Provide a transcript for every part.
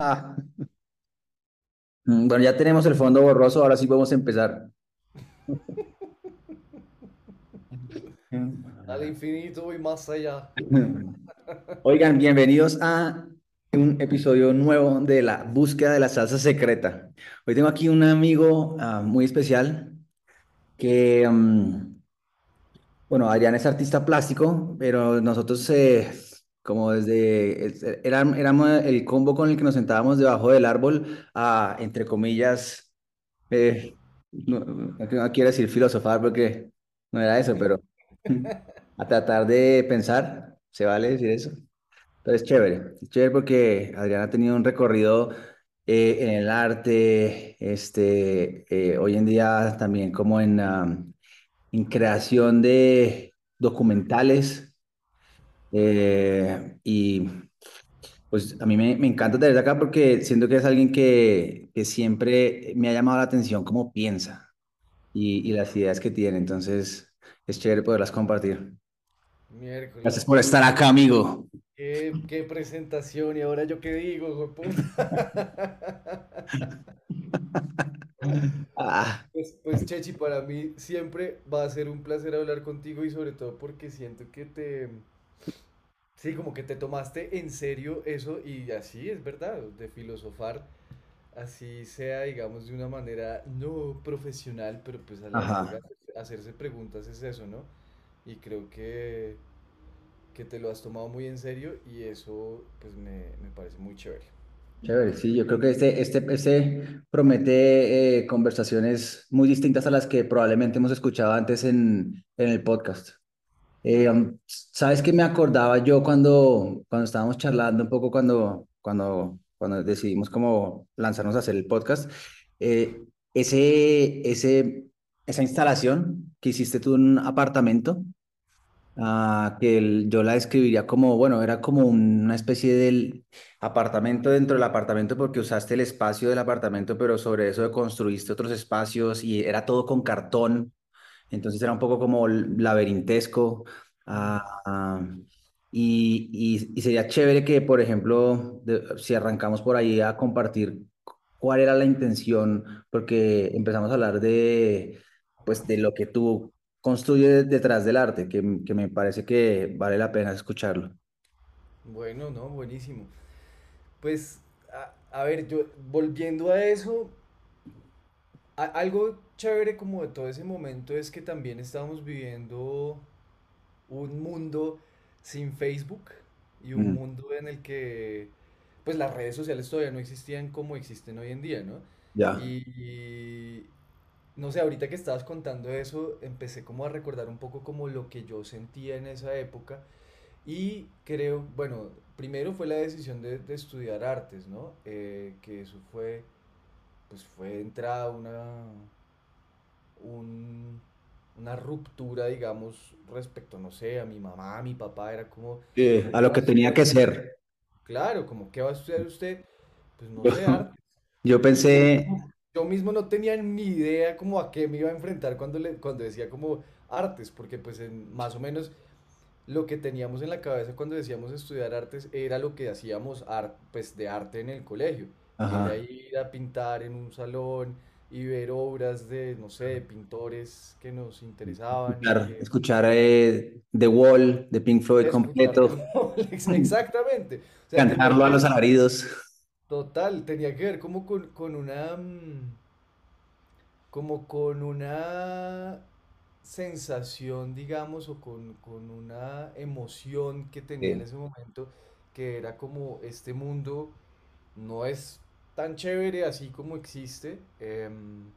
Ah, mm, bueno, ya tenemos el fondo borroso, ahora sí podemos empezar. Al infinito y más allá. Oigan, bienvenidos a un episodio nuevo de la búsqueda de la salsa secreta. Hoy tengo aquí un amigo ah, muy especial que, mm, bueno, Adrián es artista plástico, pero nosotros, eh, como desde, es- era- éramos el combo con el que nos sentábamos debajo del árbol a, entre comillas, eh, no, no quiero decir filosofar porque no era eso, pero a tratar de pensar, ¿se vale decir eso? Entonces, chévere, chévere porque Adrián ha tenido un recorrido eh, en el arte, este, eh, hoy en día también como en, am, en creación de documentales eh, y pues a mí me, me encanta tenerlo acá porque siento que es alguien que, que siempre me ha llamado la atención cómo piensa y, y las ideas que tiene, entonces es chévere poderlas compartir. Gracias por estar acá, amigo. qué, qué presentación. Y ahora yo qué digo? Ah, Pues, pues Chechi, para mí siempre va a ser un placer hablar contigo y sobre todo porque siento que te, sí, como que te tomaste en serio eso y así es verdad, de filosofar, así sea, digamos, de una manera no profesional, pero pues a la larga hacerse preguntas es eso, ¿no? Y creo que, que te lo has tomado muy en serio y eso pues me, me parece muy chévere. Chévere, sí, yo creo que este, este, este promete eh, conversaciones muy distintas a las que probablemente hemos escuchado antes en, en el podcast. Eh, um, ¿sabes qué me acordaba yo cuando, cuando estábamos charlando un poco cuando, cuando, cuando decidimos cómo lanzarnos a hacer el podcast? Eh, ese, ese, esa instalación que hiciste tú en un apartamento. Ah, que el- yo la describiría como, bueno, era como una especie del apartamento dentro del apartamento porque usaste el espacio del apartamento, pero sobre eso construiste otros espacios y era todo con cartón, entonces era un poco como laberintesco. Ah, ah, y, y, y sería chévere que, por ejemplo, de- si arrancamos por ahí a compartir cuál era la intención, porque empezamos a hablar de, pues, de lo que tú construye detrás del arte, que, que me parece que vale la pena escucharlo. Bueno, no, buenísimo. Pues, a, a ver, yo volviendo a eso, a- algo chévere como de todo ese momento es que también estábamos viviendo un mundo sin Facebook y un Mm, mundo en el que pues las redes sociales todavía no existían como existen hoy en día, ¿no? ya. Y no sé, ahorita que estabas contando eso, empecé como a recordar un poco como lo que yo sentía en esa época y creo, bueno, primero fue la decisión de, de estudiar artes, ¿no? Eh, que eso fue, pues fue entrada una, un- una ruptura, digamos, respecto, no sé, a mi mamá, a mi papá, era como, Eh, a ¿qué lo que tenía que ser. Claro, como, ¿qué va a estudiar usted? Pues no sé, arte. yo Y yo pensé, yo mismo no tenía ni idea como a qué me iba a enfrentar cuando, le, cuando decía como artes, porque pues en, más o menos lo que teníamos en la cabeza cuando decíamos estudiar artes era lo que hacíamos ar- pues, de arte en el colegio, y era ajá, ir a pintar en un salón y ver obras de, no sé, de pintores que nos interesaban escuchar, que escuchar eh, The Wall de Pink Floyd escuchar completo, Exactamente. O sea, tenía cantarlo a los alaridos. total, tenía que ver como con, con una, mm, como con una sensación, digamos, o con, con una emoción que tenía en ese momento, que era como este mundo no es tan chévere así como existe, em,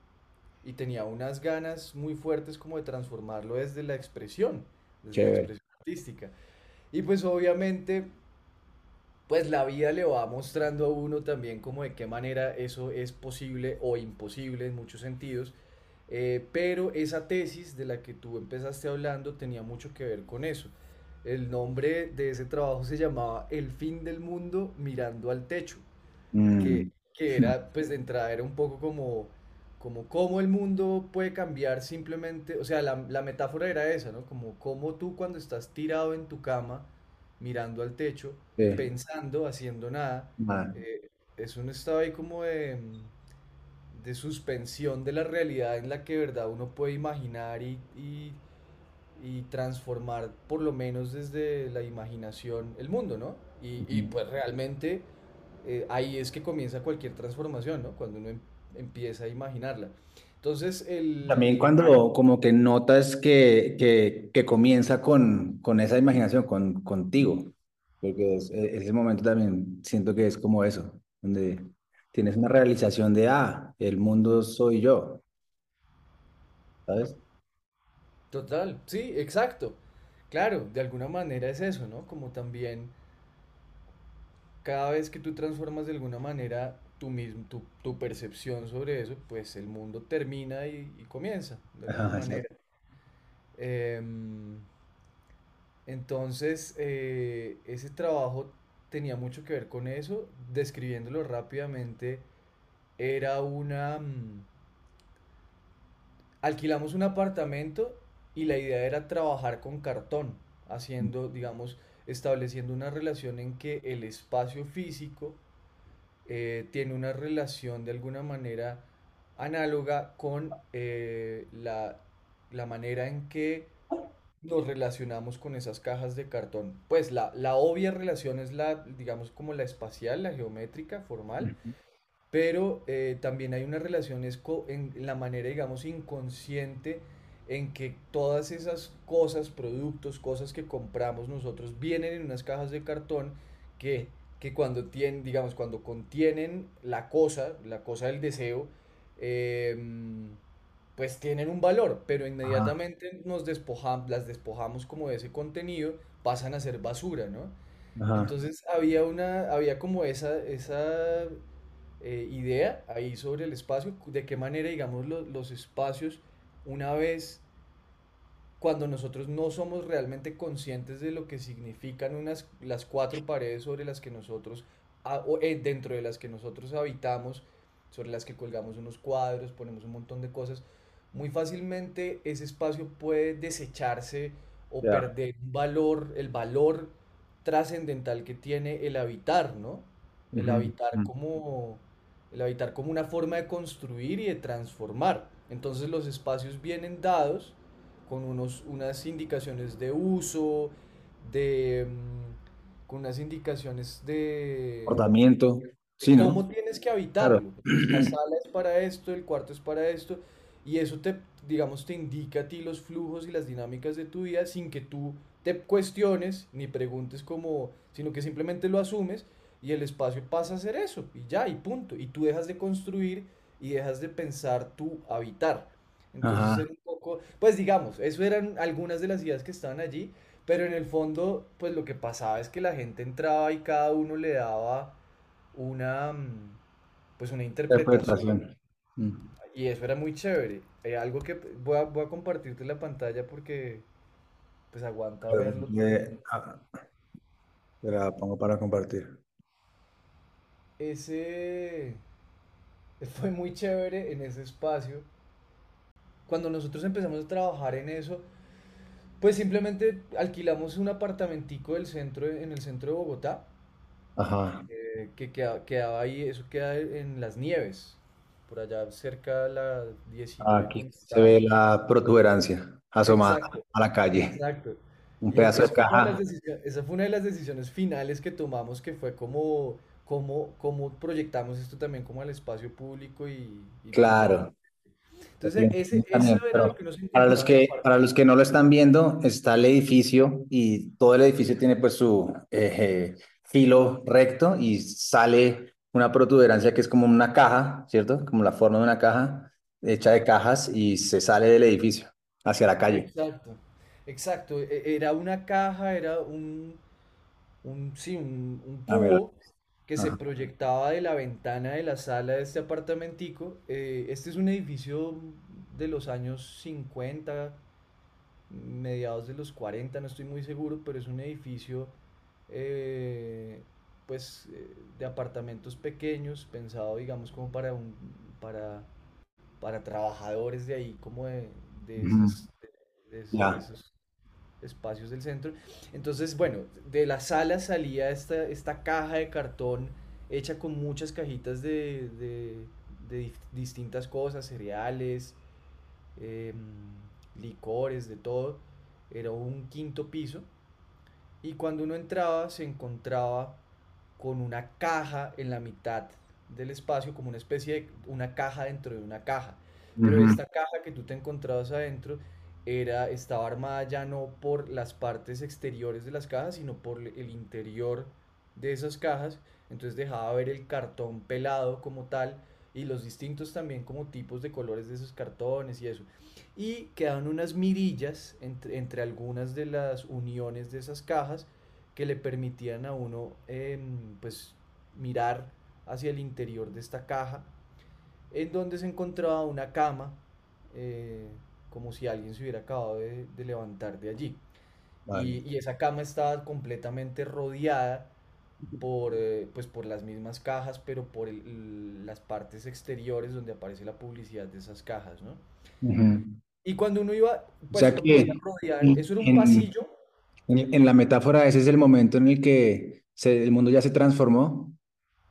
y tenía unas ganas muy fuertes como de transformarlo desde la expresión, desde la chévere. expresión artística. Y pues obviamente, pues la vida le va mostrando a uno también como de qué manera eso es posible o imposible en muchos sentidos eh, pero esa tesis de la que tú empezaste hablando tenía mucho que ver con eso. El nombre de ese trabajo se llamaba El fin del mundo mirando al techo, Mm, que era, pues de entrada era un poco como, como cómo el mundo puede cambiar simplemente, o sea, la, la metáfora era esa, ¿no? Como cómo tú cuando estás tirado en tu cama, mirando al techo, pensando, haciendo nada, eh, es un estado ahí como de, de suspensión de la realidad en la que de verdad uno puede imaginar y, y, y transformar por lo menos desde la imaginación el mundo, ¿no? Y, y pues realmente eh, ahí es que comienza cualquier transformación, ¿no? Cuando uno em- empieza a imaginarla. Entonces, el, También cuando como que notas que, que, que comienza con, con esa imaginación, con, contigo, porque es, e- ese momento también siento que es como eso, donde tienes una realización de, ah, el mundo soy yo, ¿sabes? total, sí, exacto. Claro, de alguna manera es eso, ¿no? Como también cada vez que tú transformas de alguna manera tu, mismo, tu, tu percepción sobre eso, pues el mundo termina y, y comienza, de alguna manera. Em, entonces, eh, ese trabajo tenía mucho que ver con eso. Describiéndolo rápidamente, era una... mm, alquilamos un apartamento y la idea era trabajar con cartón, haciendo, digamos, estableciendo una relación en que el espacio físico eh, tiene una relación de alguna manera análoga con eh, la, la manera en que nos relacionamos con esas cajas de cartón. Pues la, la obvia relación es la, digamos, como la espacial, la geométrica, formal, pero eh, también hay una relación es en la manera, digamos, inconsciente en que todas esas cosas, productos, cosas que compramos nosotros vienen en unas cajas de cartón que, que cuando tienen, digamos, cuando contienen la cosa, la cosa del deseo, em, pues tienen un valor, pero Ajá, inmediatamente nos despojamos, las despojamos como de ese contenido, pasan a ser basura, ¿no? ajá, Entonces había una, había como esa, esa eh, idea ahí sobre el espacio, de qué manera, digamos, lo- los espacios, una vez, cuando nosotros no somos realmente conscientes de lo que significan unas, las cuatro paredes sobre las que nosotros, o, eh, dentro de las que nosotros habitamos, sobre las que colgamos unos cuadros, ponemos un montón de cosas, muy fácilmente ese espacio puede desecharse o ya. perder valor, el valor trascendental que tiene el habitar, ¿no? El Ujú, habitar ujú. como, el habitar como una forma de construir y de transformar. Entonces los espacios vienen dados con unos, unas indicaciones de uso, de, mm, con unas indicaciones de, Comportamiento, sí, ¿no? cómo tienes que habitarlo. La sala es para esto, el cuarto es para esto, y eso te, digamos, te indica a ti los flujos y las dinámicas de tu vida sin que tú te cuestiones ni preguntes cómo, sino que simplemente lo asumes y el espacio pasa a ser eso, y ya, y punto. Y tú dejas de construir y dejas de pensar tu habitar. Entonces era un poco, pues digamos, eso eran algunas de las ideas que estaban allí, pero en el fondo, pues lo que pasaba es que la gente entraba y cada uno le daba una, mm, pues una interpretación interpretación. Y eso era muy chévere. Eh, algo que voy a, voy a compartirte la pantalla porque pues aguanta Pero, verlo ah, te la pongo para compartir. Ese fue muy chévere en ese espacio. Cuando nosotros empezamos a trabajar en eso, pues simplemente alquilamos un apartamentico del centro, en el centro de Bogotá, Ajá. eh, que queda- quedaba ahí, eso queda en las nieves, por allá cerca de la 19 Aquí con se ve la protuberancia asomada Exacto, a la calle. exacto. Un Y pedazo de eso fue una de las caja. decisiones, esa fue una de las decisiones finales que tomamos, que fue como, como, cómo proyectamos esto también como al espacio público y. Claro. Entonces, ese, eso era lo que nos para los que, para los que no lo están viendo, está el edificio y todo el edificio tiene pues su eh, filo recto y sale una protuberancia que es como una caja, ¿cierto? Como la forma de una caja hecha de cajas y se sale del edificio hacia la calle. Exacto, exacto. e- Era una caja, era un, un, sí, un, un tubo que se proyectaba de la ventana de la sala de este apartamentico. Eh, este es un edificio de los años 50, mediados de los 40, no estoy muy seguro, pero es un edificio eh, pues eh, de apartamentos pequeños, pensado digamos como para un, para, para trabajadores de ahí, como de, esas, esos espacios del centro. Entonces, bueno, de la sala salía esta, esta caja de cartón hecha con muchas cajitas de, de- de distintas cosas, cereales, em, licores, de todo. Era un quinto piso. Y cuando uno entraba se encontraba con una caja en la mitad del espacio, como una especie de una caja dentro de una caja. Pero esta caja que tú te encontrabas adentro era, estaba armada ya no por las partes exteriores de las cajas, sino por el interior de esas cajas. Entonces dejaba ver el cartón pelado como tal y los distintos también como tipos de colores de esos cartones y eso. Y quedaban unas mirillas entre, entre algunas de las uniones de esas cajas que le permitían a uno em, pues mirar hacia el interior de esta caja en donde se encontraba una cama eh, como si alguien se hubiera acabado de, de levantar de allí. Y, Vale. y esa cama estaba completamente rodeada por, eh, pues por las mismas cajas, pero por el- las partes exteriores donde aparece la publicidad de esas cajas, ¿no? Ujú. Y cuando uno iba, O pues sea uno podía que rodear, en, eso era un en- pasillo, en- en la metáfora ese es el momento en el que se- el mundo ya se transformó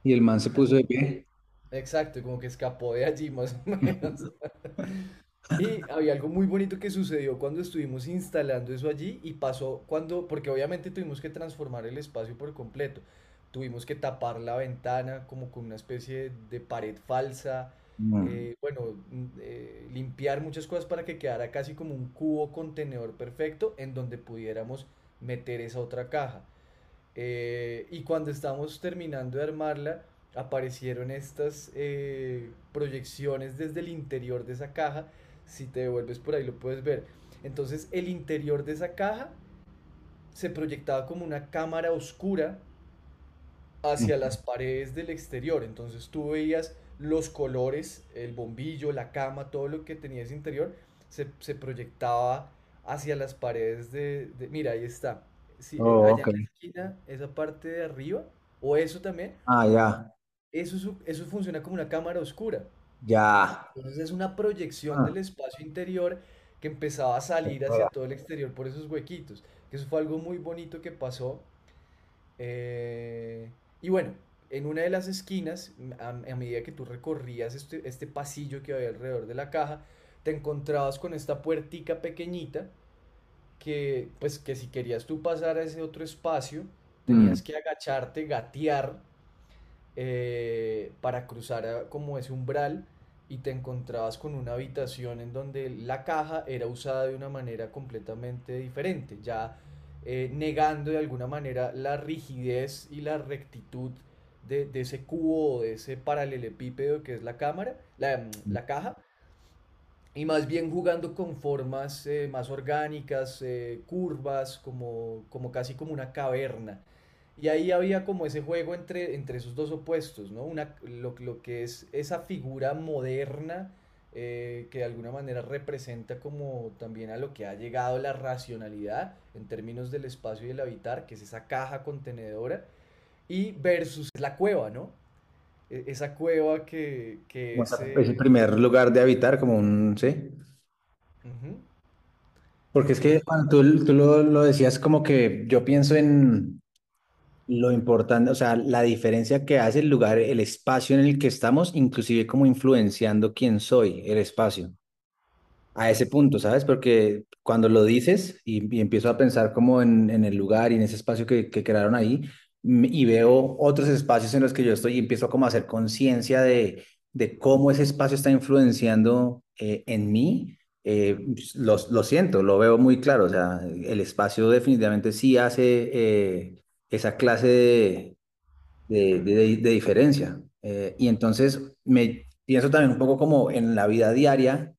y el man se puso de pie. exacto, como que escapó de allí más o menos. Y había algo muy bonito que sucedió cuando estuvimos instalando eso allí y pasó cuando, porque obviamente tuvimos que transformar el espacio por completo. Tuvimos que tapar la ventana como con una especie de pared falsa. Mm. eh, bueno, mm, eh, limpiar muchas cosas para que quedara casi como un cubo contenedor perfecto en donde pudiéramos meter esa otra caja. Eh, y cuando estábamos terminando de armarla, aparecieron estas eh, proyecciones desde el interior de esa caja. Si te devuelves por ahí lo puedes ver. Entonces el interior de esa caja se proyectaba como una cámara oscura hacia las paredes del exterior. Entonces tú veías los colores, el bombillo, la cama, todo lo que tenía ese interior, se, se proyectaba hacia las paredes de, de- Mira, ahí está. Sí, Oh, allá en la esquina, esa parte de arriba, o eso también, Ah, ya, eso, es un- eso funciona como una cámara oscura. Ya. Entonces es una proyección Ah, del espacio interior que empezaba a salir hacia todo el exterior por esos huequitos. Que eso fue algo muy bonito que pasó. eh, y bueno, en una de las esquinas, a, a medida que tú recorrías este, este pasillo que había alrededor de la caja, te encontrabas con esta puertica pequeñita que, pues, que si querías tú pasar a ese otro espacio, Mm. tenías que agacharte, gatear eh, para cruzar a- como ese umbral y te encontrabas con una habitación en donde la caja era usada de una manera completamente diferente, ya eh, negando de alguna manera la rigidez y la rectitud de, de ese cubo o de ese paralelepípedo que es la cámara, la, mm, la caja, y más bien jugando con formas eh, más orgánicas, eh, curvas, como, como casi como una caverna. Y ahí había como ese juego entre, entre esos dos opuestos, ¿no? Una, lo, lo que es esa figura moderna eh, que de alguna manera representa como también a lo que ha llegado la racionalidad en términos del espacio y el habitar, que es esa caja contenedora, y versus la cueva, ¿no? E- Esa cueva que, que Como es... eh, primer lugar de habitar, como un, ¿sí? Porque es que cuando tú, tú lo, lo decías como que yo pienso en lo importante, o sea, la diferencia que hace el lugar, el espacio en el que estamos, inclusive como influenciando quién soy, el espacio. a ese punto, ¿sabes? Porque cuando lo dices y, empiezo a pensar como en, el lugar y en ese espacio que, que crearon ahí, y veo otros espacios en los que yo estoy y empiezo como a hacer conciencia de, de cómo ese espacio está influenciando eh, en mí, eh, pues, lo, lo siento, lo veo muy claro, o sea, el espacio definitivamente sí hace eh, esa clase de, de, de- de diferencia. Eh, y entonces me pienso también un poco como en la vida diaria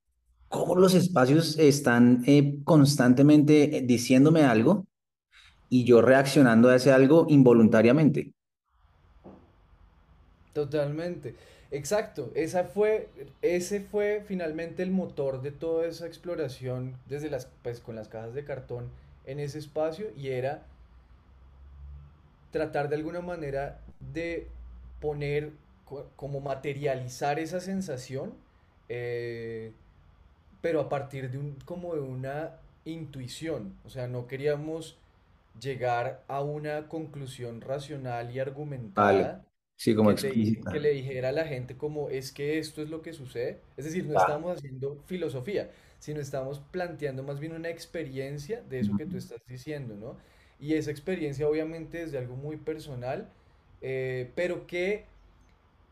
cómo los espacios están eh, constantemente eh, diciéndome algo y yo reaccionando a ese algo involuntariamente. totalmente. Exacto, esa fue, ese fue finalmente el motor de toda esa exploración desde las, pues, con las cajas de cartón en ese espacio y era tratar de alguna manera de poner, co- como materializar esa sensación, eh, pero a partir de un, como de una intuición. O sea, no queríamos llegar a una conclusión racional y Vale, argumentada, Sí, como que, le dijera a la gente como es que esto es lo que sucede. Es decir, no Ah, estamos haciendo filosofía, sino estamos planteando más bien una experiencia de eso que tú estás diciendo, ¿no? Y esa experiencia obviamente es de algo muy personal, eh, pero que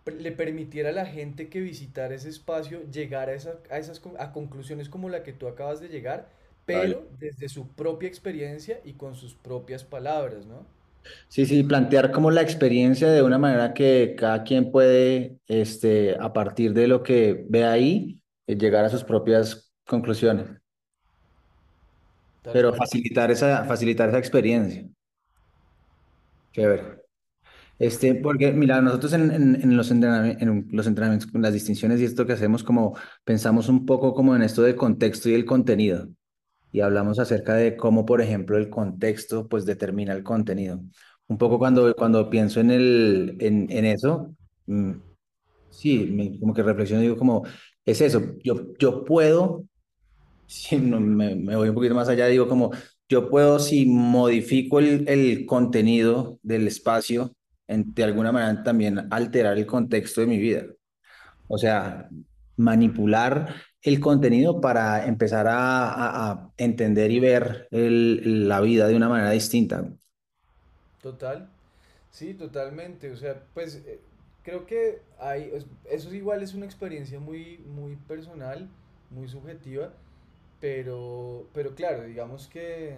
le permitiera a la gente que visitara ese espacio llegar a, esa- a esas a conclusiones como la que tú acabas de llegar, pero desde su propia experiencia y con sus propias palabras, ¿no? Sí, sí, plantear como la experiencia de una manera que cada quien puede, este, a partir de lo que ve ahí, eh, llegar a sus propias conclusiones, pero facilitar esa, facilitar esa experiencia. Chévere. Este, porque mira, nosotros en, en, en los entrenamientos, en los entrenamientos, con las distinciones y esto que hacemos, como pensamos un poco como en esto del contexto y el contenido. y hablamos acerca de cómo, por ejemplo, el contexto pues determina el contenido. Un poco cuando, cuando pienso en, el, en, eso, mm, sí, me- como que reflexiono y digo como, es eso, yo, yo puedo, si no, me, me voy un poquito más allá, digo como, yo puedo si modifico el, el contenido del espacio, en, de alguna manera también alterar el contexto de mi vida. O sea, manipular el contenido para empezar a, a- a entender y ver el- la vida de una manera distinta. Total. Sí, totalmente. O sea, pues eh, creo que hay, es- eso igual es una experiencia muy, muy personal, muy subjetiva, pero, pero claro, digamos que,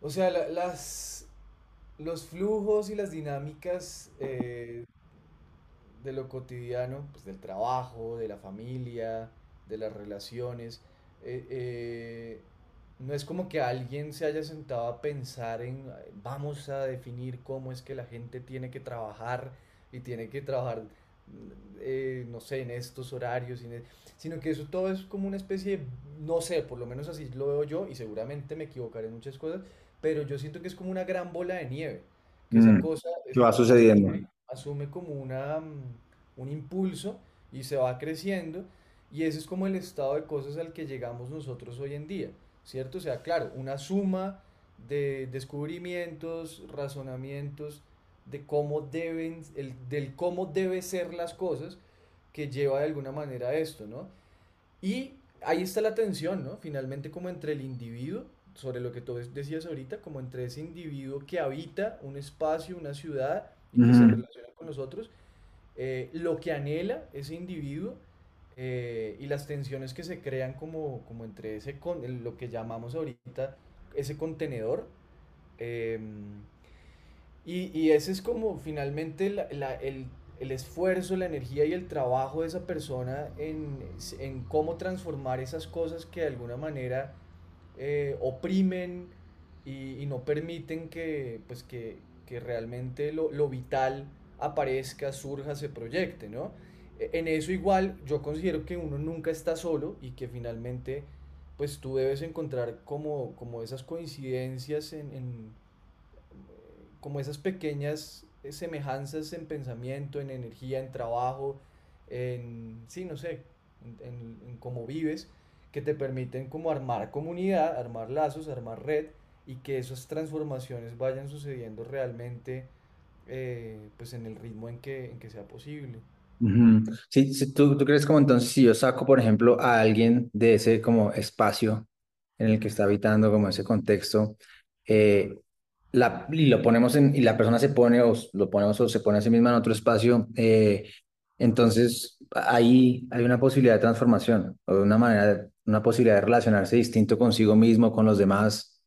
o sea, la- las, los flujos y las dinámicas eh, de lo cotidiano, pues del trabajo, de la familia, de las relaciones. eh, eh, no es como que alguien se haya sentado a pensar en "Ay, vamos a definir cómo es que la gente tiene que trabajar y tiene que trabajar, eh, no sé, en estos horarios, sino que eso todo es como una especie de, no sé, por lo menos así lo veo yo y seguramente me equivocaré en muchas cosas, pero yo siento que es como una gran bola de nieve, que esa Mm, cosa ¿qué es- va sucediendo? asume, asume como una, mm, un impulso y se va creciendo y ese es como el estado de cosas al que llegamos nosotros hoy en día, ¿cierto? O sea, claro, una suma de descubrimientos, razonamientos de cómo deben, el, del cómo debe ser las cosas que lleva de alguna manera a esto, ¿no? Y ahí está la tensión, ¿no? Finalmente como entre el individuo, sobre lo que tú decías ahorita, como entre ese individuo que habita un espacio, una ciudad y que se Ujú, relaciona con los otros, eh, lo que anhela ese individuo eh, y las tensiones que se crean como, como entre ese, con, lo que llamamos ahorita ese contenedor. em, y, y ese es como finalmente la- la- el, el esfuerzo, la energía y el trabajo de esa persona en, en cómo transformar esas cosas que de alguna manera eh, oprimen y, y no permiten que, pues que, que realmente lo, lo vital aparezca, surja, se proyecte, ¿no? E- En eso igual yo considero que uno nunca está solo y que finalmente pues tú debes encontrar como, como esas coincidencias en, en, como esas pequeñas eh, semejanzas en pensamiento, en energía, en trabajo, en, sí, no sé, en, cómo vives, que te permiten como armar comunidad, armar lazos, armar red y que esas transformaciones vayan sucediendo realmente eh, pues en el ritmo en que, en que sea posible. sí, ¿tú, tú crees como entonces si yo saco, por ejemplo, a alguien de ese como espacio en el que está habitando, como ese contexto, eh, la, y lo ponemos en, y la persona se pone o lo ponemos o se pone a sí misma en otro espacio, eh, entonces ahí hay una posibilidad de transformación o una manera, una posibilidad de relacionarse distinto consigo mismo, con los demás,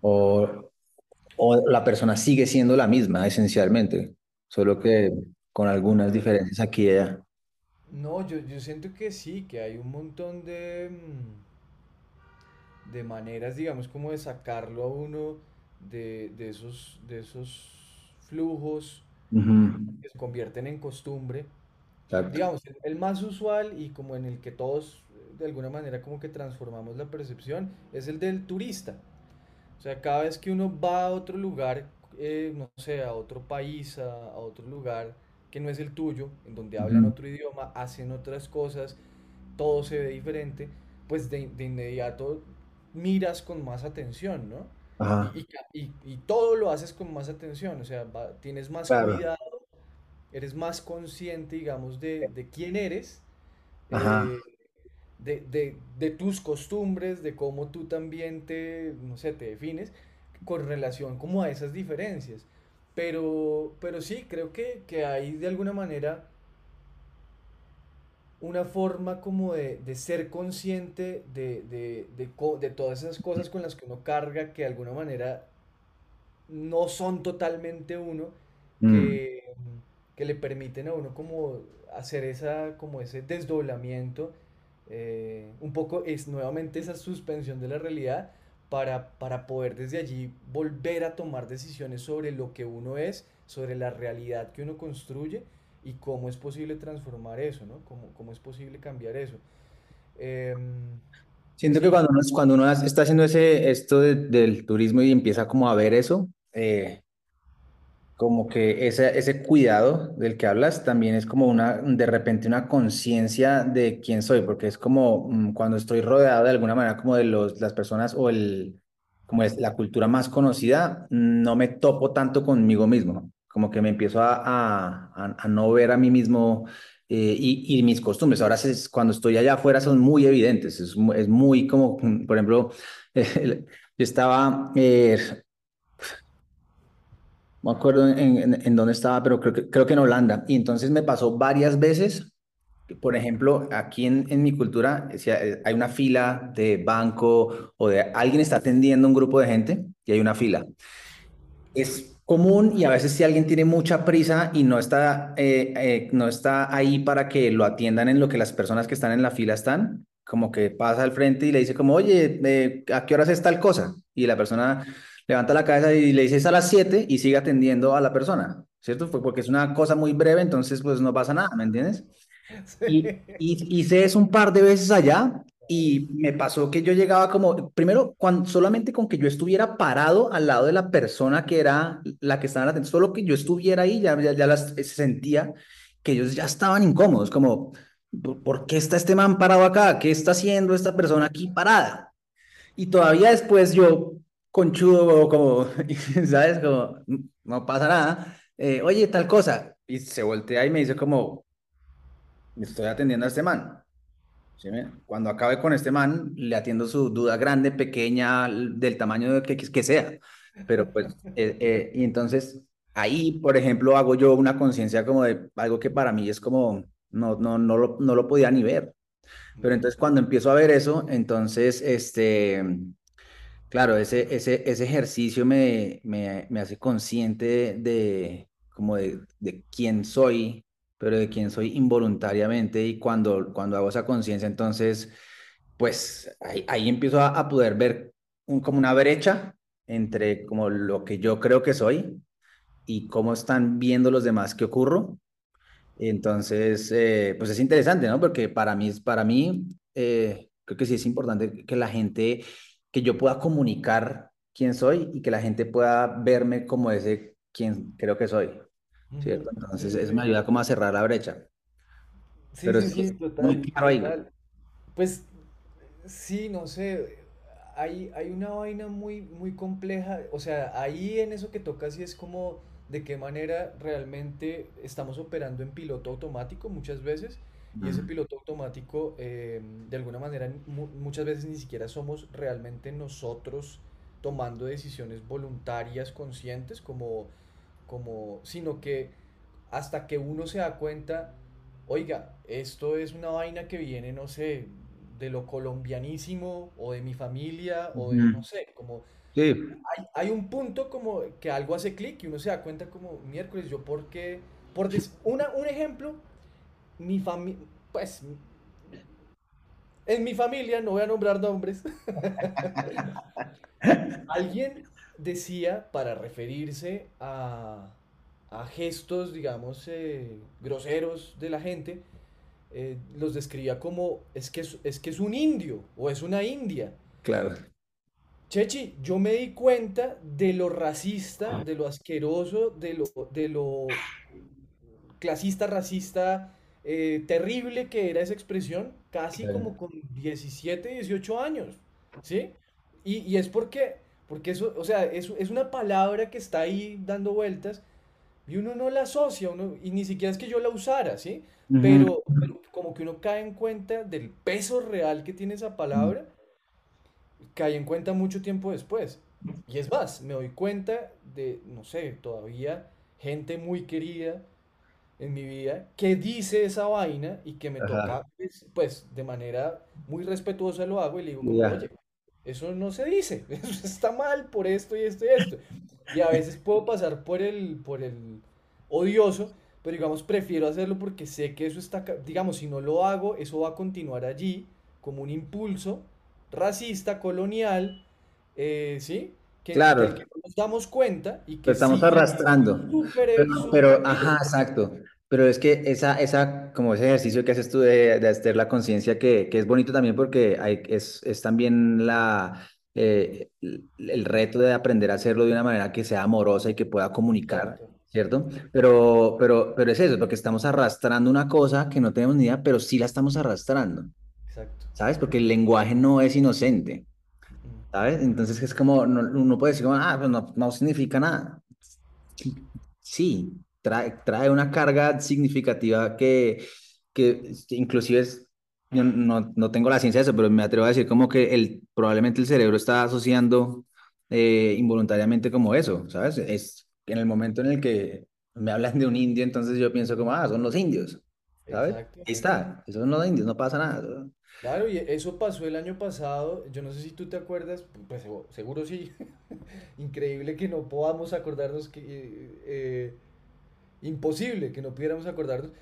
o, o la persona sigue siendo la misma esencialmente, solo que con algunas diferencias aquí y allá. No, yo, yo siento que sí, que hay un montón de, mm, de maneras, digamos, como de sacarlo a uno de, de esos, de esos flujos que se convierten en costumbre. Exacto. Digamos, el, el más usual y como en el que todos de alguna manera como que transformamos la percepción es el del turista. O sea, cada vez que uno va a otro lugar, eh, no sé, a otro país, a, a otro lugar que no es el tuyo, en donde hablan otro idioma, hacen otras cosas, todo se ve diferente, pues de, de inmediato miras con más atención, ¿no? Ajá, Y, y y- y todo lo haces con más atención, o sea, va- tienes más claro. cuidado, eres más consciente, digamos, de, de quién eres, Ajá. eh, de, de- de tus costumbres, de cómo tú también te, no sé, te defines con relación como a esas diferencias. Pero, pero sí, creo que, que hay de alguna manera una forma como de, de ser consciente de, de, de todas esas cosas con las que uno carga, que de alguna manera no son totalmente uno, Mm. que, que le permiten a uno como hacer esa, como ese desdoblamiento, eh, un poco es nuevamente esa suspensión de la realidad para, para poder desde allí volver a tomar decisiones sobre lo que uno es, sobre la realidad que uno construye y cómo es posible transformar eso, ¿no? Cómo, cómo es posible cambiar eso. Em, Siento que cuando uno, cuando uno está haciendo ese, esto de- del turismo y empieza como a ver eso, eh, como que ese, ese cuidado del que hablas también es como una, de repente una conciencia de quién soy, porque es como mm, cuando estoy rodeado de alguna manera como de los, las personas o el, como es la cultura más conocida, no me topo tanto conmigo mismo, como que me empiezo a, a, a- no ver a mí mismo eh, y, y mis costumbres. Ahora es, cuando estoy allá afuera son muy evidentes, es, es muy como, por ejemplo, yo estaba... eh, no me acuerdo en, en, en dónde estaba, pero creo que, creo que en Holanda. Y entonces me pasó varias veces, por ejemplo, aquí en, en mi cultura, si hay hay una fila de banco o de alguien está atendiendo un grupo de gente y hay una fila. Es común y a veces si alguien tiene mucha prisa y no está, eh, eh, no está ahí para que lo atiendan en lo que las personas que están en la fila están, como que pasa al frente y le dice como, oye, eh, ¿a qué horas es tal cosa? Y la persona levanta la cabeza y le dice es a las 7 y sigue atendiendo a la persona, ¿cierto? Fue porque es una cosa muy breve, entonces pues no pasa nada, ¿me entiendes? Y, sí. y hice eso un par de veces allá y me pasó que yo llegaba como, primero, cuando, solamente con que yo estuviera parado al lado de la persona que era la que estaba atendiendo, solo que yo estuviera ahí, ya, ya, ya las, se sentía que ellos ya estaban incómodos, como, ¿por por qué está este man parado acá? ¿Qué está haciendo esta persona aquí parada? Y todavía después yo, conchudo, como, ¿sabes? Como, no pasa nada, eh, oye, tal cosa. Y se voltea y me dice como, estoy atendiendo a este man. ¿Sí? Cuando acabe con este man, le atiendo su duda grande, pequeña, del tamaño que, que sea. Pero pues, eh, eh, y entonces ahí, por ejemplo, hago yo una conciencia como de algo que para mí es como, no, no, no lo, no lo podía ni ver. Pero entonces cuando empiezo a ver eso, entonces, este, Claro, ese, ese, ese ejercicio me, me, me hace consciente de- como de, de quién soy, pero de quién soy involuntariamente y cuando, cuando hago esa conciencia, entonces, pues ahí, ahí empiezo a, poder ver un- como una brecha entre como lo que yo creo que soy y cómo están viendo los demás que ocurro entonces, eh, pues es interesante, ¿no? Porque para mí, para mí eh, creo que sí es importante que la gente, que yo pueda comunicar quién soy y que la gente pueda verme como ese quien creo que soy, ¿cierto? Entonces, eso me ayuda como a cerrar la brecha, Sí, pero sí, sí, sí, es muy total, claro ahí, total. Pues sí, no sé, hay, hay una vaina muy, muy compleja, o sea, ahí en eso que toca sí es como de qué manera realmente estamos operando en piloto automático muchas veces, y ese piloto automático eh, de alguna manera mu- muchas veces ni siquiera somos realmente nosotros tomando decisiones voluntarias, conscientes, como, como, sino que hasta que uno se da cuenta, oiga, esto es una vaina que viene, no sé, de lo colombianísimo o de mi familia o de, no sé, como Sí, hay, hay un punto como que algo hace clic y uno se da cuenta como, miércoles, yo por qué, por des- una, un ejemplo, mi familia, pues, en mi familia, no voy a nombrar nombres, alguien decía para referirse a, a gestos, digamos, eh, groseros de la gente, eh, los describía como es que es, es que es un indio o es una india. claro, Chechi, yo me di cuenta de lo racista, de lo asqueroso, de lo, de lo clasista, racista, eh, terrible que era esa expresión, casi como con 17, 18 años, ¿sí? Y, y es porque, Porque eso, o sea, es, es una palabra que está ahí dando vueltas y uno no la asocia, uno, y ni siquiera es que yo la usara, ¿sí? Ujú. Pero, pero como que uno cae en cuenta del peso real que tiene esa palabra, cae en cuenta mucho tiempo después. Y es más, me doy cuenta de, no sé, todavía gente muy querida en mi vida que dice esa vaina y que me Ajá, toca, pues, pues, de manera muy respetuosa lo hago y le digo como, oye, eso no se dice, eso está mal por esto y esto y esto. Y a veces puedo pasar por el, por el odioso, pero digamos, prefiero hacerlo porque sé que eso está, digamos, si no lo hago, eso va a continuar allí como un impulso racista, colonial, eh, ¿sí? Que, Claro, que no nos damos cuenta y Lo que estamos sigue arrastrando. Pero, ajá, exacto. Pero es que esa, esa, como ese ejercicio que haces tú de, de hacer la conciencia, que, que es bonito también porque hay, es, es también la, eh, el reto de aprender a hacerlo de una manera que sea amorosa y que pueda comunicar, ¿cierto? Pero, pero, pero es eso, porque estamos arrastrando una cosa que no tenemos ni idea, pero sí la estamos arrastrando, exacto. ¿sabes? Porque el lenguaje no es inocente. ¿Sabes? Entonces es como, no, uno puede decir como, ah, pues no, no significa nada. Sí, trae, trae una carga significativa que, que inclusive es, yo no, no tengo la ciencia de eso, pero me atrevo a decir como que el, probablemente el cerebro está asociando eh, involuntariamente como eso, ¿sabes? Es en el momento en el que me hablan de un indio, entonces yo pienso como, ah, son los indios, ¿sabes? Ahí está, esos son los indios, no pasa nada. Claro, y eso pasó el año pasado. Yo no sé si tú te acuerdas, pues segu- seguro sí. Increíble que no podamos acordarnos que eh, imposible que no pudiéramos acordarnos.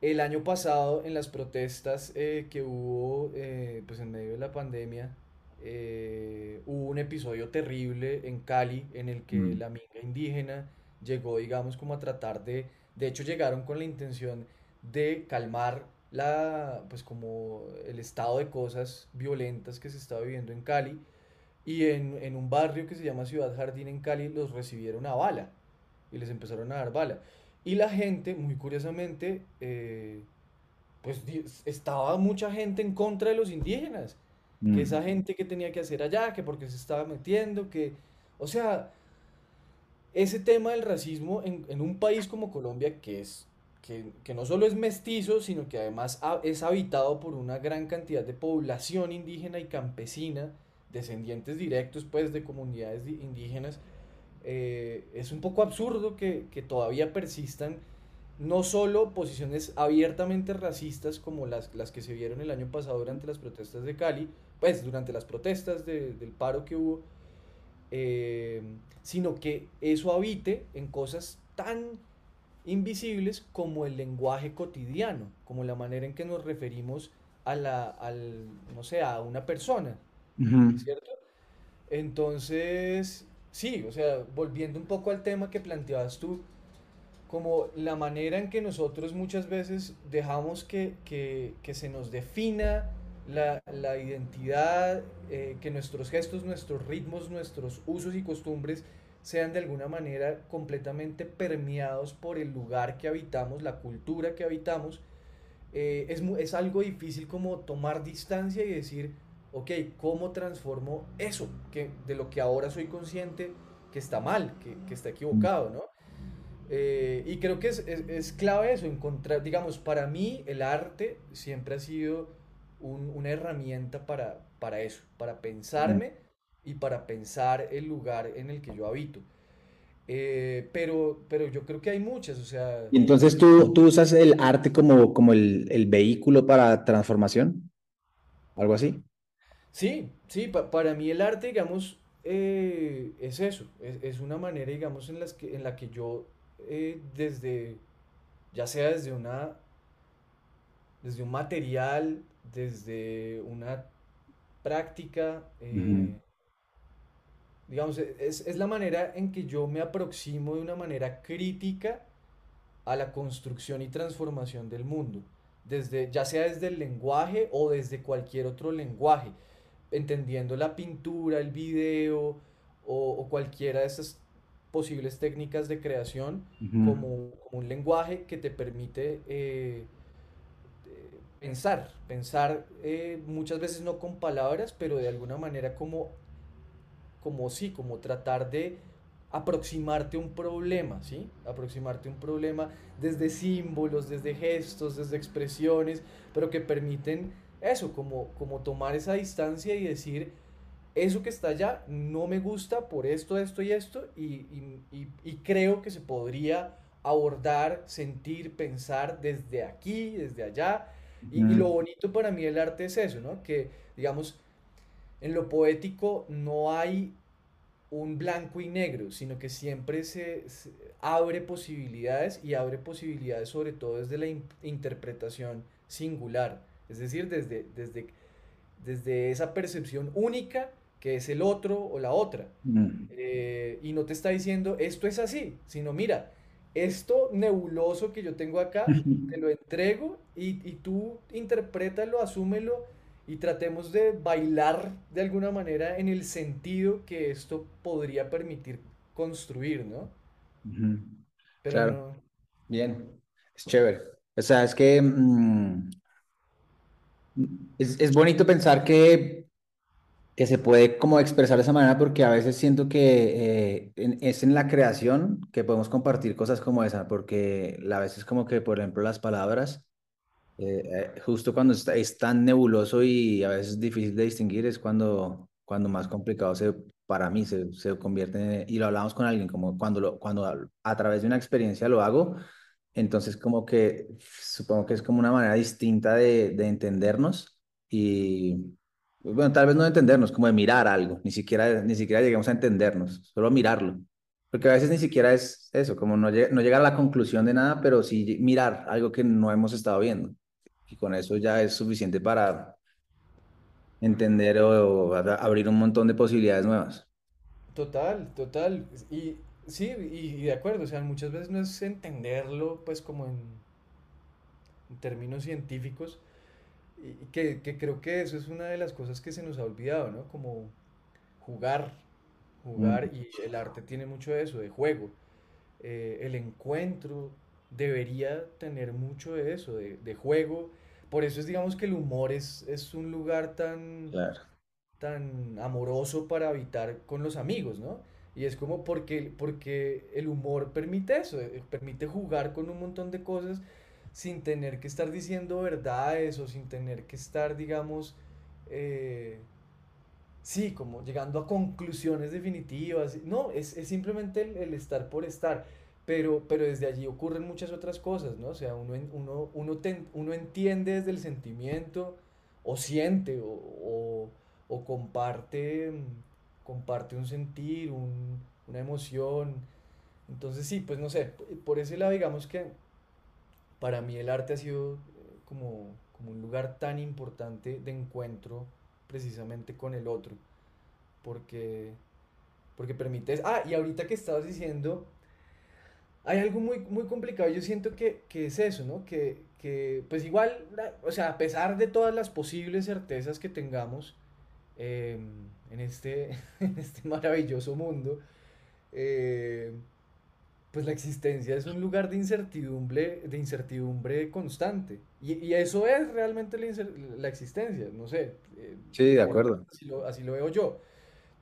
El año pasado, en las protestas eh, que hubo eh, pues en medio de la pandemia, eh, hubo un episodio terrible en Cali en el que Mm, la minga indígena llegó, digamos, como a tratar de, de hecho llegaron con la intención de calmar la, pues como el estado de cosas violentas que se estaba viviendo en Cali y en, en un barrio que se llama Ciudad Jardín en Cali los recibieron a bala y les empezaron a dar bala. Y la gente, muy curiosamente, eh, pues estaba mucha gente en contra de los indígenas, que esa mm. gente que tenía que hacer allá, que porque se estaba metiendo, que, o sea, ese tema del racismo en, en un país como Colombia, que es, que, que no solo es mestizo, sino que además ha- es habitado por una gran cantidad de población indígena y campesina, descendientes directos pues de comunidades indígenas, eh, es un poco absurdo que, que todavía persistan no solo posiciones abiertamente racistas como las, las que se vieron el año pasado durante las protestas de Cali, pues durante las protestas de- del paro que hubo, eh, sino que eso habite en cosas tan invisibles como el lenguaje cotidiano, como la manera en que nos referimos a la, al, no sé, a una persona, Ujú. ¿cierto? Entonces, sí, o sea, volviendo un poco al tema que planteabas tú, como la manera en que nosotros muchas veces dejamos que, que- que se nos defina la, la identidad, eh, que nuestros gestos, nuestros ritmos, nuestros usos y costumbres sean de alguna manera completamente permeados por el lugar que habitamos, la cultura que habitamos, eh, es, es algo difícil como tomar distancia y decir, ok, ¿cómo transformo eso que, de lo que ahora soy consciente que está mal, que, que está equivocado, ¿no? Eh, y creo que es, es- es clave eso, encontrar, digamos, para mí el arte siempre ha sido un- una herramienta para, para eso, para pensarme y para pensar el lugar en el que yo habito. Eh, pero, pero yo creo que hay muchas, o sea, Y entonces tú, tú usas el arte como, como el, el vehículo para transformación, algo así. Sí, sí, pa- para mí el arte, digamos, eh, es eso, es, es una manera, digamos, en las que, en la que yo, eh, desde, ya sea desde una desde un material, desde una práctica, eh, digamos, es, es la manera en que yo me aproximo de una manera crítica a la construcción y transformación del mundo, desde, ya sea desde el lenguaje o desde cualquier otro lenguaje, entendiendo la pintura, el video o, o cualquiera de esas posibles técnicas de creación como un lenguaje que te permite eh, eh, pensar, pensar eh, muchas veces no con palabras, pero de alguna manera como como sí, como tratar de aproximarte a un problema, ¿sí? Aproximarte a un problema desde símbolos, desde gestos, desde expresiones, pero que permiten eso, como, como tomar esa distancia y decir, eso que está allá no me gusta por esto, esto y esto, y, y, y, y creo que se podría abordar, sentir, pensar desde aquí, desde allá. Y, y, lo bonito para mí del arte es eso, ¿no? Que, digamos, en lo poético no hay un blanco y negro, sino que siempre se, se abre posibilidades y abre posibilidades sobre todo desde la in- interpretación singular, es decir, desde, desde, desde esa percepción única que es el otro o la otra. mm. Eh, y no te está diciendo esto es así, sino mira, esto nebuloso que yo tengo acá, te lo entrego y, y tú interprétalo, asúmelo y tratemos de bailar de alguna manera en el sentido que esto podría permitir construir, ¿no? Pero Claro, no, bien, es chévere. O sea, es que mm, es, es bonito pensar que, que se puede como expresar de esa manera porque a veces siento que eh, es en la creación que podemos compartir cosas como esa, porque a veces como que, por ejemplo, las palabras Eh, eh, justo cuando está, es tan nebuloso y a veces difícil de distinguir es cuando, cuando más complicado se, para mí se, se convierte, en- y lo hablamos con alguien, como cuando, lo, cuando a, a través de una experiencia lo hago, entonces como que supongo que es como una manera distinta de, de entendernos y, bueno, tal vez no de entendernos, como de mirar algo, ni siquiera, ni siquiera llegamos a entendernos, solo mirarlo. Porque a veces ni siquiera es eso, como no, no llegar a la conclusión de nada, pero sí mirar algo que no hemos estado viendo. Y con eso ya es suficiente para entender o, o a- abrir un montón de posibilidades nuevas. total, total. Y sí, y, y de acuerdo, o sea, muchas veces no es entenderlo pues como en, en términos científicos, y que, que creo que eso es una de las cosas que se nos ha olvidado, ¿no? Como jugar, jugar, Mm, y el arte tiene mucho de eso, de juego. Eh, el encuentro debería tener mucho de eso, de, de juego. Por eso es, digamos, que el humor es, es un lugar tan, claro. tan amoroso para habitar con los amigos, ¿no? Y es como porque, porque el humor permite eso, eh, permite jugar con un montón de cosas sin tener que estar diciendo verdades o sin tener que estar, digamos, eh, sí, como llegando a conclusiones definitivas. No, es, es simplemente el, el estar por estar. Pero, pero desde allí ocurren muchas otras cosas, ¿no? O sea, uno, uno, uno, ten- uno entiende desde el sentimiento o siente o, o- o comparte, mm, comparte un sentir, un- una emoción. Entonces sí, pues no sé, por ese lado digamos que para mí el arte ha sido eh, como, como un lugar tan importante de encuentro precisamente con el otro, porque, porque permite... Ah, y ahorita que estabas diciendo, hay algo muy, muy complicado, yo siento que, que es eso, ¿no? Que, que pues igual, o sea, a pesar de todas las posibles certezas que tengamos em, en este, en este maravilloso mundo, eh, pues la existencia es un lugar de incertidumbre, de incertidumbre constante. Y, y eso es realmente la, la existencia, no sé, eh, Sí, de acuerdo. así lo, así lo veo yo.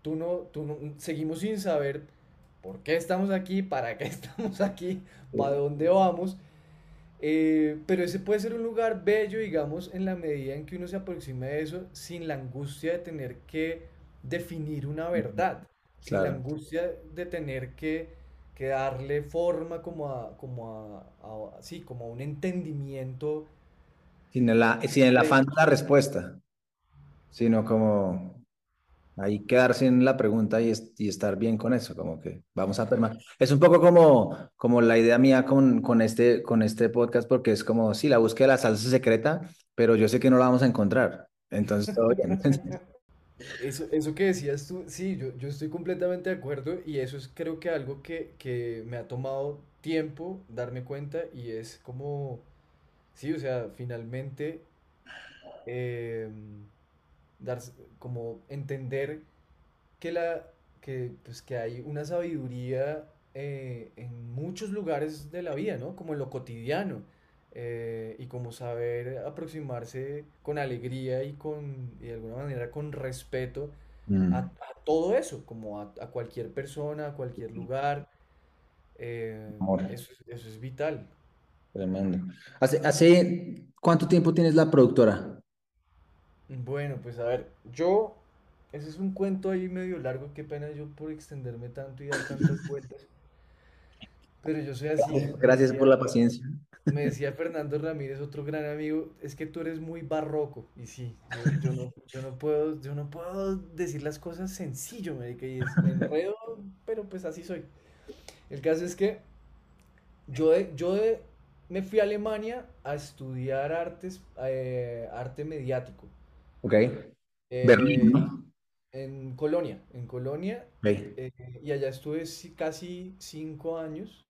Tú no, tú no, seguimos sin saber por qué estamos aquí, para qué estamos aquí, para dónde vamos. eh, pero ese puede ser un lugar bello, digamos, en la medida en que uno se aproxime de eso sin la angustia de tener que definir una verdad, sin la Claro. angustia de tener que, que darle forma como a, como a, a- sí, como a un entendimiento Sin el, sin el afán de la respuesta, sino como ahí quedarse en la pregunta y, es- y estar bien con eso, como que vamos a permanecer. Es un poco como, como la idea mía con, con este, con este podcast, porque es como, sí, la búsqueda de la salsa secreta, pero yo sé que no la vamos a encontrar. Entonces, todo bien. Eso, eso que decías tú, sí, yo, yo estoy completamente de acuerdo y eso es creo que algo que, que me ha tomado tiempo darme cuenta y es como, sí, o sea, finalmente em, darse- como entender que la que pues que hay una sabiduría eh, en muchos lugares de la vida, ¿no? Como en lo cotidiano eh, y como saber aproximarse con alegría y con y de alguna manera con respeto a, Mm, a todo eso, como a, a cualquier persona, a cualquier lugar. eh, eso, es- eso es vital. tremendo. ¿Hace, hace cuánto tiempo tienes la productora? Bueno, pues a ver, yo, ese es un cuento ahí medio largo, qué pena yo por extenderme tanto y dar tantas vueltas, pero yo soy así, Gracias por la paciencia. Me decía Fernando Ramírez, otro gran amigo, es que tú eres muy barroco, y sí, yo, yo no, yo no puedo, yo no puedo decir las cosas sencillo, marica, y es, me enredo, pero pues así soy. El caso es que yo, de- yo de- me fui a Alemania a estudiar artes, eh, arte mediático. Ok. Berlín, Eh, ¿no? En Colonia, en Colonia, eh, y allá estuve casi cinco años.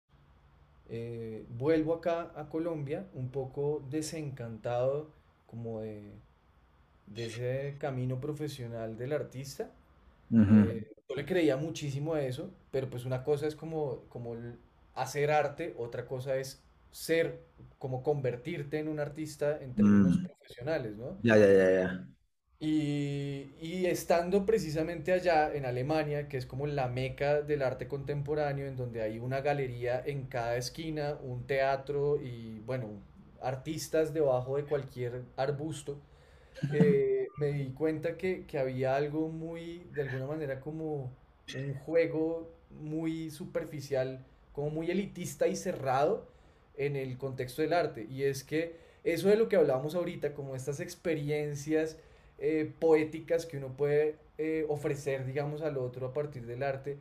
Eh, vuelvo acá a Colombia un poco desencantado como de, de ese camino profesional del artista. Eh, yo le creía muchísimo a eso, pero pues una cosa es como, como hacer arte, otra cosa es ser, como convertirte en un artista en términos Mm, profesionales, ¿no? Ya, ya, ya, ya. Y, y estando precisamente allá en Alemania, que es como la meca del arte contemporáneo, en donde hay una galería en cada esquina, un teatro y, bueno, artistas debajo de cualquier arbusto, eh, me di cuenta que, que había algo muy, de alguna manera, como un juego muy superficial, como muy elitista y cerrado en el contexto del arte. Y es que eso de lo que hablábamos ahorita, como estas experiencias eh, poéticas que uno puede eh, ofrecer, digamos, al otro a partir del arte,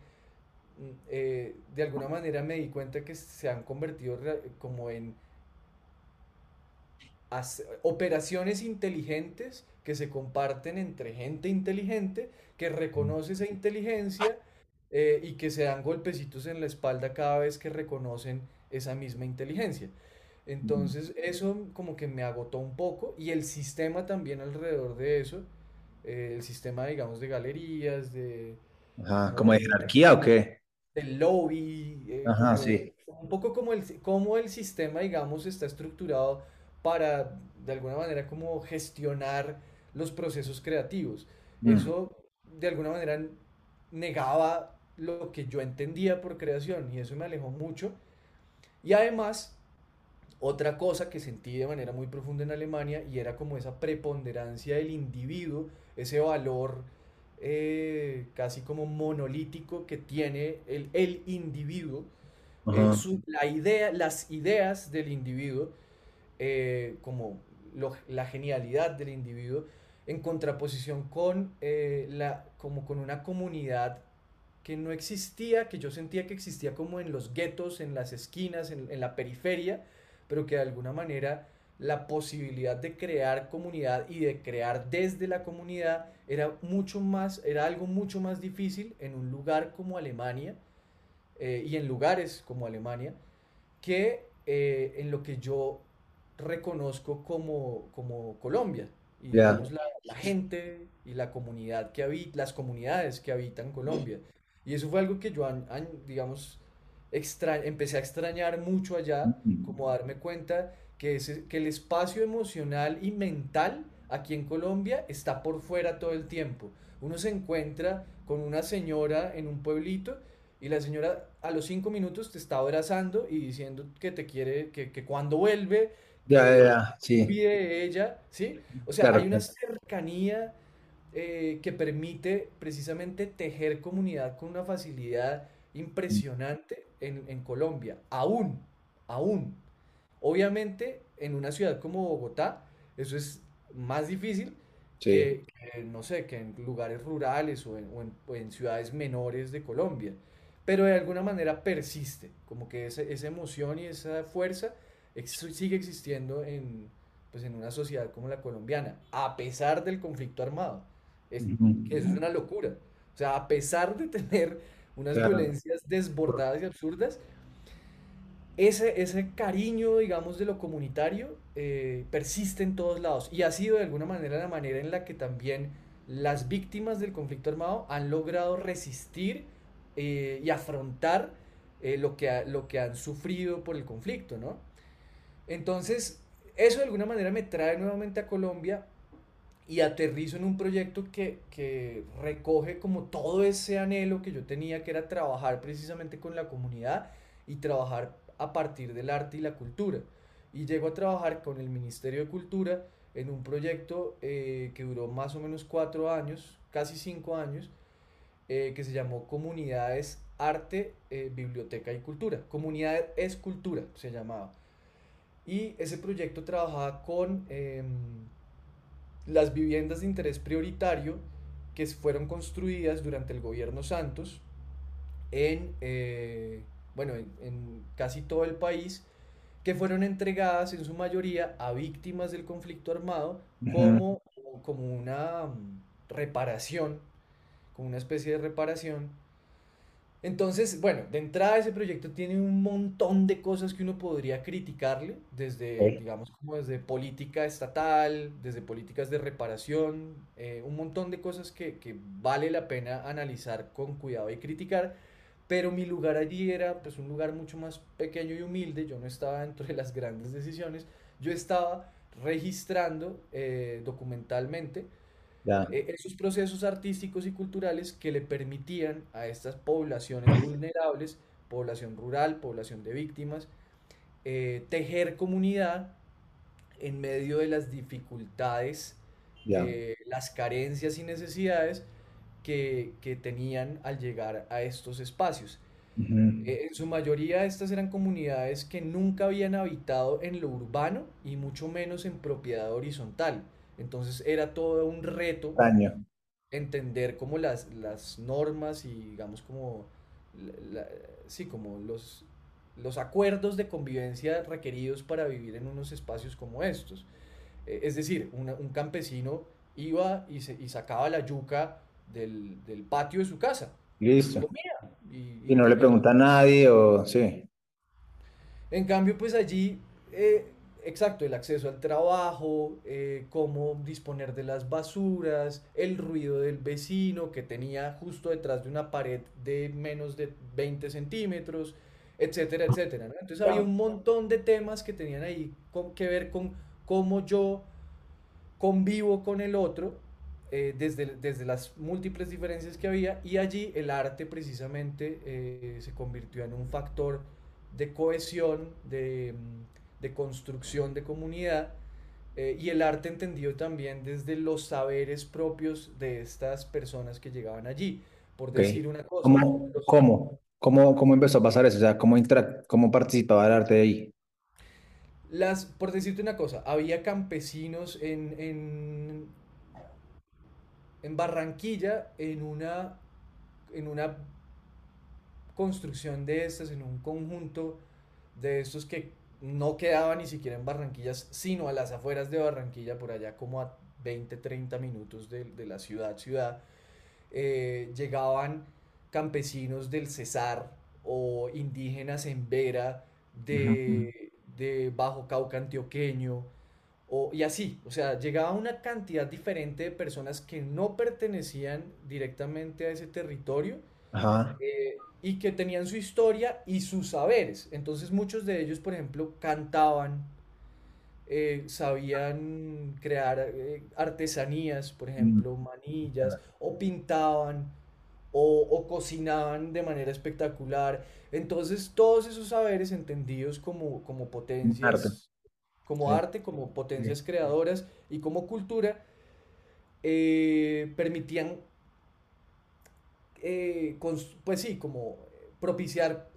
mm, eh, de alguna manera me di cuenta que se han convertido como en operaciones inteligentes que se comparten entre gente inteligente que reconoce esa inteligencia y que se dan golpecitos en la espalda cada vez que reconocen esa misma inteligencia. Entonces eso como que me agotó un poco y el sistema también alrededor de eso, eh, el sistema digamos de galerías, de Ajá, como ¿como de jerarquía o qué? del lobby, eh, Ajá, como sí. un poco como el, cómo el sistema, digamos, está estructurado para, de alguna manera, como gestionar los procesos creativos. Mm, Eso, de alguna manera, negaba lo que yo entendía por creación y eso me alejó mucho. Y además, otra cosa que sentí de manera muy profunda en Alemania y era como esa preponderancia del individuo, ese valor eh, casi como monolítico que tiene el, el individuo, Ajá. su- la idea, las ideas del individuo, eh, como lo- la genialidad del individuo, en contraposición con, eh, la, como con una comunidad que no existía, que yo sentía que existía como en los guetos, en las esquinas, en, en la periferia, pero que de alguna manera la posibilidad de crear comunidad y de crear desde la comunidad era mucho más, era algo mucho más difícil en un lugar como Alemania eh, y en lugares como Alemania que eh, en lo que yo reconozco como, como Colombia y digamos la, la gente y la comunidad que habita, las comunidades que habitan Colombia. Y eso fue algo que yo, digamos, extra, empecé a extrañar mucho allá, como a darme cuenta que, ese, que el espacio emocional y mental aquí en Colombia está por fuera todo el tiempo. Uno se encuentra con una señora en un pueblito y la señora a los cinco minutos te está abrazando y diciendo que te quiere, que, que cuando vuelve, Ya, ya, sí. cuide de ella, ¿sí? O sea, Claro, hay una cercanía eh, que permite precisamente tejer comunidad con una facilidad impresionante en, en Colombia, aún, aún. Obviamente, en una ciudad como Bogotá, eso es más difícil Sí. que, que, no sé, que en lugares rurales o en, o en- o en ciudades menores de Colombia. Pero de alguna manera persiste, como que esa, esa emoción y esa fuerza ex- sigue existiendo en, pues, en una sociedad como la colombiana, a pesar del conflicto armado. Es, eso es una locura. O sea, a pesar de tener unas Claro. violencias desbordadas y absurdas, ese, ese cariño, digamos, de lo comunitario eh, persiste en todos lados y ha sido de alguna manera la manera en la que también las víctimas del conflicto armado han logrado resistir eh, y afrontar eh, lo que, ha- lo que han sufrido por el conflicto, ¿no? Entonces, eso de alguna manera me trae nuevamente a Colombia y aterrizo en un proyecto que, que recoge como todo ese anhelo que yo tenía, que era trabajar precisamente con la comunidad y trabajar a partir del arte y la cultura. Y llego a trabajar con el Ministerio de Cultura en un proyecto eh, que duró más o menos cuatro años, casi cinco años, eh, que se llamó Comunidades Arte, eh, Biblioteca y Cultura. Comunidad es Cultura se llamaba. Y ese proyecto trabajaba con em, las viviendas de interés prioritario que fueron construidas durante el gobierno Santos en, eh, bueno, en, en casi todo el país, que fueron entregadas en su mayoría a víctimas del conflicto armado como, como una reparación, como una especie de reparación entonces, bueno, de entrada ese proyecto tiene un montón de cosas que uno podría criticarle, desde, digamos, como desde política estatal, desde políticas de reparación, eh, un montón de cosas que, que vale la pena analizar con cuidado y criticar, pero mi lugar allí era pues un lugar mucho más pequeño y humilde, yo no estaba dentro de las grandes decisiones, yo estaba registrando eh, documentalmente Ya. eh, esos procesos artísticos y culturales que le permitían a estas poblaciones vulnerables, población rural, población de víctimas, eh, tejer comunidad en medio de las dificultades, Ya. eh, las carencias y necesidades que, que tenían al llegar a estos espacios. Ujú. Eh, en su mayoría estas eran comunidades que nunca habían habitado en lo urbano y mucho menos en propiedad horizontal. Entonces era todo un reto Daño. entender como las, las normas y digamos como, la- la- sí, como los, los acuerdos de convivencia requeridos para vivir en unos espacios como estos. Eh, es decir, una- un campesino iba y, se, y sacaba la yuca del, del patio de su casa Listo. y, Y y no le pregunta a nadie o sí. En cambio, pues allí, eh, exacto, el acceso al trabajo, eh, cómo disponer de las basuras, el ruido del vecino que tenía justo detrás de una pared de menos de 20 centímetros, etcétera, etcétera, ¿no? Entonces había un montón de temas que tenían ahí con- que ver con cómo yo convivo con el otro eh, desde, desde las múltiples diferencias que había y allí el arte precisamente eh, se convirtió en un factor de cohesión, de, mm, de construcción de comunidad eh, y el arte entendido también desde los saberes propios de estas personas que llegaban allí. Por decir una cosa, ¿Cómo, los, cómo, cómo, cómo empezó a pasar eso? O sea, ¿cómo, cómo participaba el arte de ahí? las, por decirte una cosa, había campesinos en, en, en Barranquilla en una, en una construcción de estas, en un conjunto de estos que no quedaba ni siquiera en Barranquillas, sino a las afueras de Barranquilla, por allá como a 20 30 minutos de, de la ciudad, ciudad, eh, llegaban campesinos del Cesar o indígenas en Vera de, de Bajo Cauca antioqueño, o, y así, o sea, llegaba una cantidad diferente de personas que no pertenecían directamente a ese territorio Ajá. eh, y que tenían su historia y sus saberes. Entonces muchos de ellos, por ejemplo, cantaban, eh, sabían crear eh, artesanías, por Mm. ejemplo, manillas, o pintaban, o, o cocinaban de manera espectacular. Entonces todos esos saberes entendidos como, como Arte. potencias, como Sí. arte, como Sí. potencias creadoras y como cultura, eh, permitían eh, pues sí, como eh, propiciar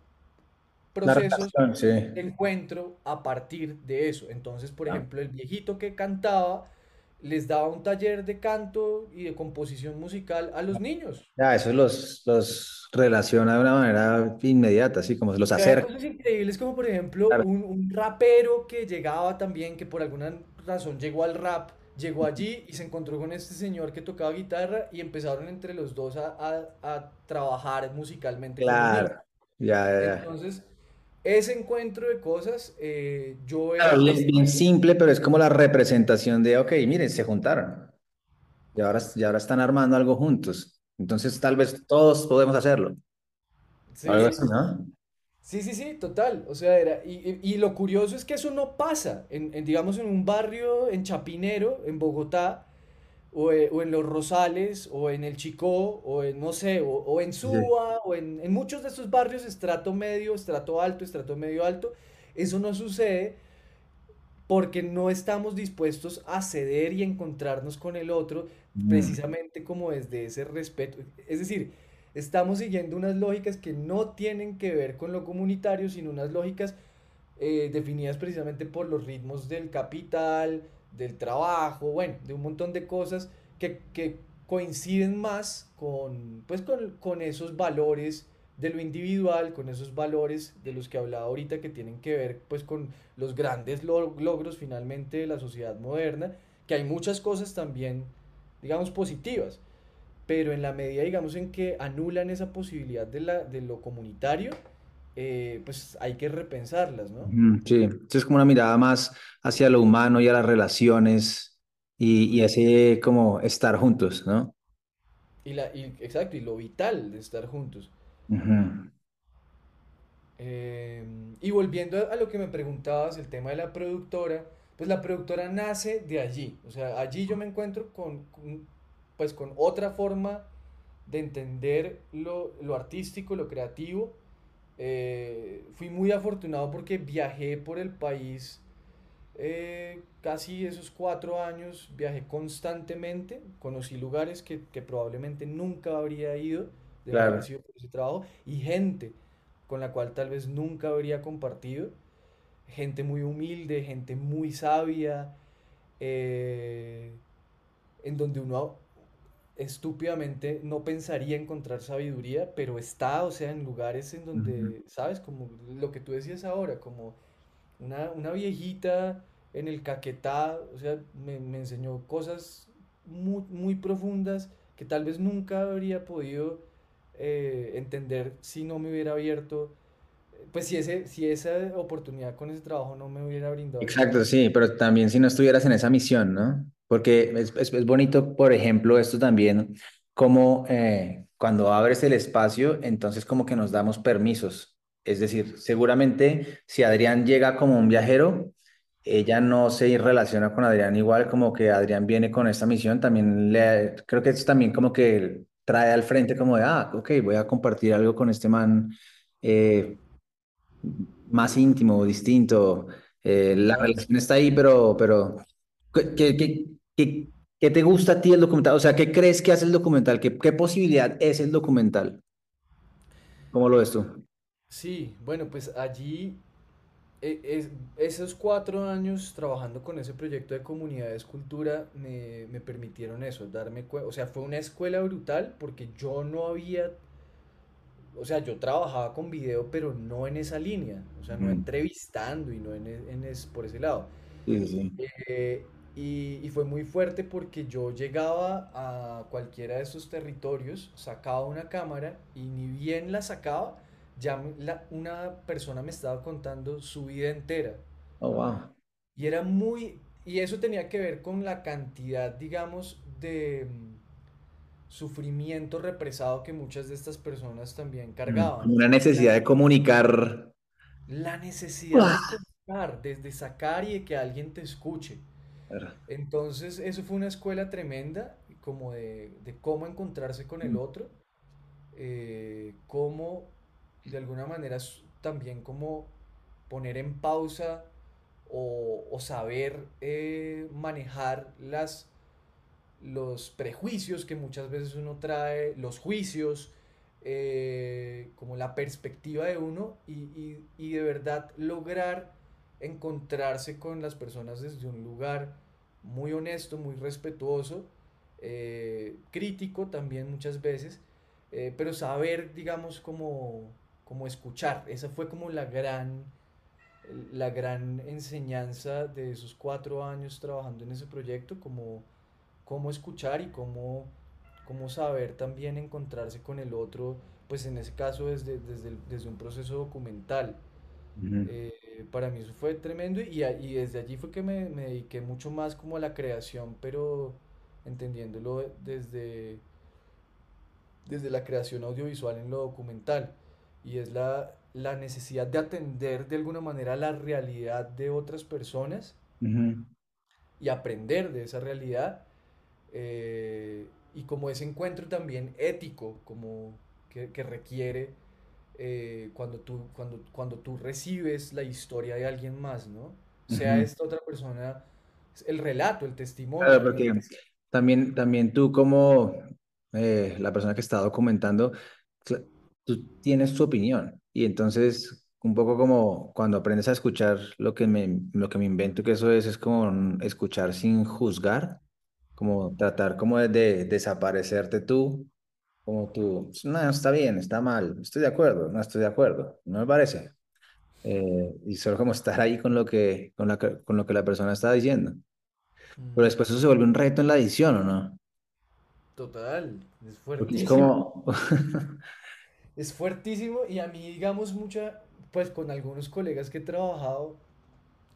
procesos relación, de encuentro a partir de eso. Entonces, por ejemplo, el viejito que cantaba les daba un taller de canto y de composición musical a los niños. Ya, eso los, los relaciona de una manera inmediata, así como se los acerca. cosas increíbles como por ejemplo Claro. un, un rapero que llegaba también, que por alguna razón llegó al rap, llegó allí y se encontró con este señor que tocaba guitarra y empezaron entre los dos a, a- a trabajar musicalmente. Claro. Ya, ya, ya. Entonces, ese encuentro de cosas, eh, yo Claro, era bien, simple, pero es como la representación de, ok, miren, se juntaron y ahora, y ahora están armando algo juntos. Entonces, tal vez todos podemos hacerlo. Algo así, Sí, ¿no? Sí, sí, sí, total. O sea, era. Y, y- y lo curioso es que eso no pasa. En, en, digamos, en un barrio, en Chapinero, en Bogotá, o, eh, o en Los Rosales, o en El Chicó, o en, no sé, o, o en Sí. Suba, o en, en muchos de estos barrios, estrato medio, estrato alto, estrato medio alto. Eso no sucede porque no estamos dispuestos a ceder y encontrarnos con el otro Mm, precisamente como desde ese respeto. Es decir, estamos siguiendo unas lógicas que no tienen que ver con lo comunitario, sino unas lógicas eh, definidas precisamente por los ritmos del capital, del trabajo, bueno, de un montón de cosas que, que coinciden más con, pues con, con esos valores de lo individual, con esos valores de los que hablaba ahorita que tienen que ver pues con los grandes lo- logros finalmente de la sociedad moderna, que hay muchas cosas también, digamos, positivas, pero en la medida, digamos, en que anulan esa posibilidad de, la, de lo comunitario, eh, pues hay que repensarlas, ¿no? ujú, Sí, es como una mirada más hacia lo humano y a las relaciones y, y ese como estar juntos, ¿no? Y la, y, exacto, y lo vital de estar juntos. Eh, y volviendo a, a lo que me preguntabas, el tema de la productora, pues la productora nace de allí. O sea, allí yo me encuentro con, con, pues con otra forma de entender lo, lo artístico, lo creativo. Eh, fui muy afortunado porque viajé por el país eh, casi esos cuatro años, viajé constantemente, conocí lugares que, que probablemente nunca habría ido de no haber Claro. sido por ese trabajo y gente con la cual tal vez nunca habría compartido, gente muy humilde, gente muy sabia, eh, en donde uno estúpidamente no pensaría encontrar sabiduría, pero está, o sea, en lugares en donde, ¿sabes? Como lo que tú decías ahora, como una, una viejita en el Caquetá, o sea, me, me enseñó cosas muy, muy profundas que tal vez nunca habría podido eh, entender si no me hubiera abierto, pues si, ese, si esa oportunidad con ese trabajo no me hubiera brindado Exacto, sí, pero también si no estuvieras en esa misión, ¿no? Porque es, es, es bonito, por ejemplo, esto también, como eh, cuando abres el espacio, entonces como que nos damos permisos. Es decir, seguramente si Adrián llega como un viajero, ella no se relaciona con Adrián igual, como que Adrián viene con esta misión, también le, creo que es también como que trae al frente como de, ah, ok, voy a compartir algo con este man. eh, más íntimo, distinto. Eh, la relación está ahí, pero, pero ¿qué, qué, qué, qué- te gusta a ti el documental? O sea, ¿qué crees que hace el documental? ¿Qué, qué posibilidad es el documental? ¿Cómo lo ves tú? Sí, bueno, pues allí e- es- esos cuatro años trabajando con ese proyecto de comunidad de escultura me, me permitieron eso, darme cuenta, o sea, fue una escuela brutal porque yo no había, o sea, yo trabajaba con video, pero no en esa línea, o sea, no Ujú. entrevistando y no en, e- en es, por ese lado. Sí, sí. Eh, y, y fue muy fuerte porque yo llegaba a cualquiera de esos territorios, sacaba una cámara y ni bien la sacaba, ya la- una persona me estaba contando su vida entera. Oh, wow. Y era muy, y eso tenía que ver con la cantidad, digamos, de mm, sufrimiento represado que muchas de estas personas también Mm, cargaban. Una la, necesidad de comunicar. la necesidad de contar, desde sacar y de que alguien te escuche. Claro. Entonces, eso fue una escuela tremenda, como de, de cómo encontrarse con el Mm, otro, eh, cómo de alguna manera también como poner en pausa o, o saber eh, manejar las, los prejuicios que muchas veces uno trae, los juicios, eh, como la perspectiva de uno y, y- y de verdad lograr encontrarse con las personas desde un lugar muy honesto, muy respetuoso, eh, crítico también muchas veces, eh, pero saber, digamos, como, como escuchar. Esa fue como la gran, la gran enseñanza de esos cuatro años trabajando en ese proyecto, como cómo escuchar y cómo, cómo saber también encontrarse con el otro, pues en ese caso desde, desde, desde un proceso documental. Eh, para mí eso fue tremendo y, y desde allí fue que me, me dediqué mucho más como a la creación, pero entendiéndolo desde, desde la creación audiovisual en lo documental. Y es la, la necesidad de atender de alguna manera la realidad de otras personas y aprender de esa realidad eh, y como ese encuentro también ético, como que, que requiere eh, cuando tú, cuando, cuando tú recibes la historia de alguien más, ¿no? Sea Ujú. esta otra persona, el relato, el testimonio, Claro, porque también, también tú como eh, la persona que está documentando, tú tienes tu opinión y entonces un poco como cuando aprendes a escuchar lo que me, lo que me invento que eso es, es como escuchar sin juzgar, como tratar como de, de desaparecerte tú, como tú, no, está bien, está mal, estoy de acuerdo, no estoy de acuerdo, no me parece. Eh, y solo como estar ahí con lo que, con la, con lo que la persona está diciendo. Pero Mm, después eso se vuelve un reto en la edición, ¿o no? Total, es Porque es fuertísimo. como, Es fuertísimo y a mí, digamos, mucha, pues con algunos colegas que he trabajado,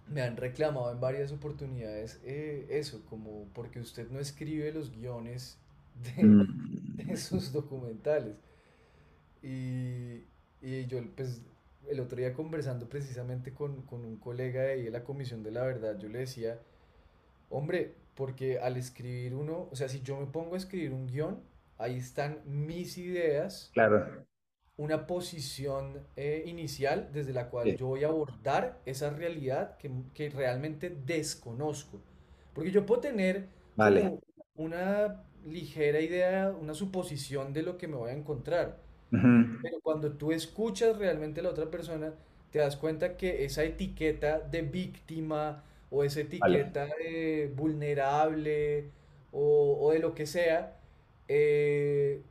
me han reclamado en varias oportunidades eh, eso, como porque usted no escribe los guiones de, de mm, sus documentales. Y, y yo, pues, el otro día conversando precisamente con, con un colega de ahí de la Comisión de la Verdad, yo le decía, hombre, porque al escribir uno, o sea, si yo me pongo a escribir un guion, ahí están mis ideas claro, una posición eh, inicial desde la cual sí, yo voy a abordar esa realidad que, que realmente desconozco. Porque yo puedo tener vale. una ligera idea, una suposición de lo que me voy a encontrar. Pero cuando tú escuchas realmente a la otra persona, te das cuenta que esa etiqueta de víctima o esa Vale. etiqueta de vulnerable o, o de lo que sea, eh,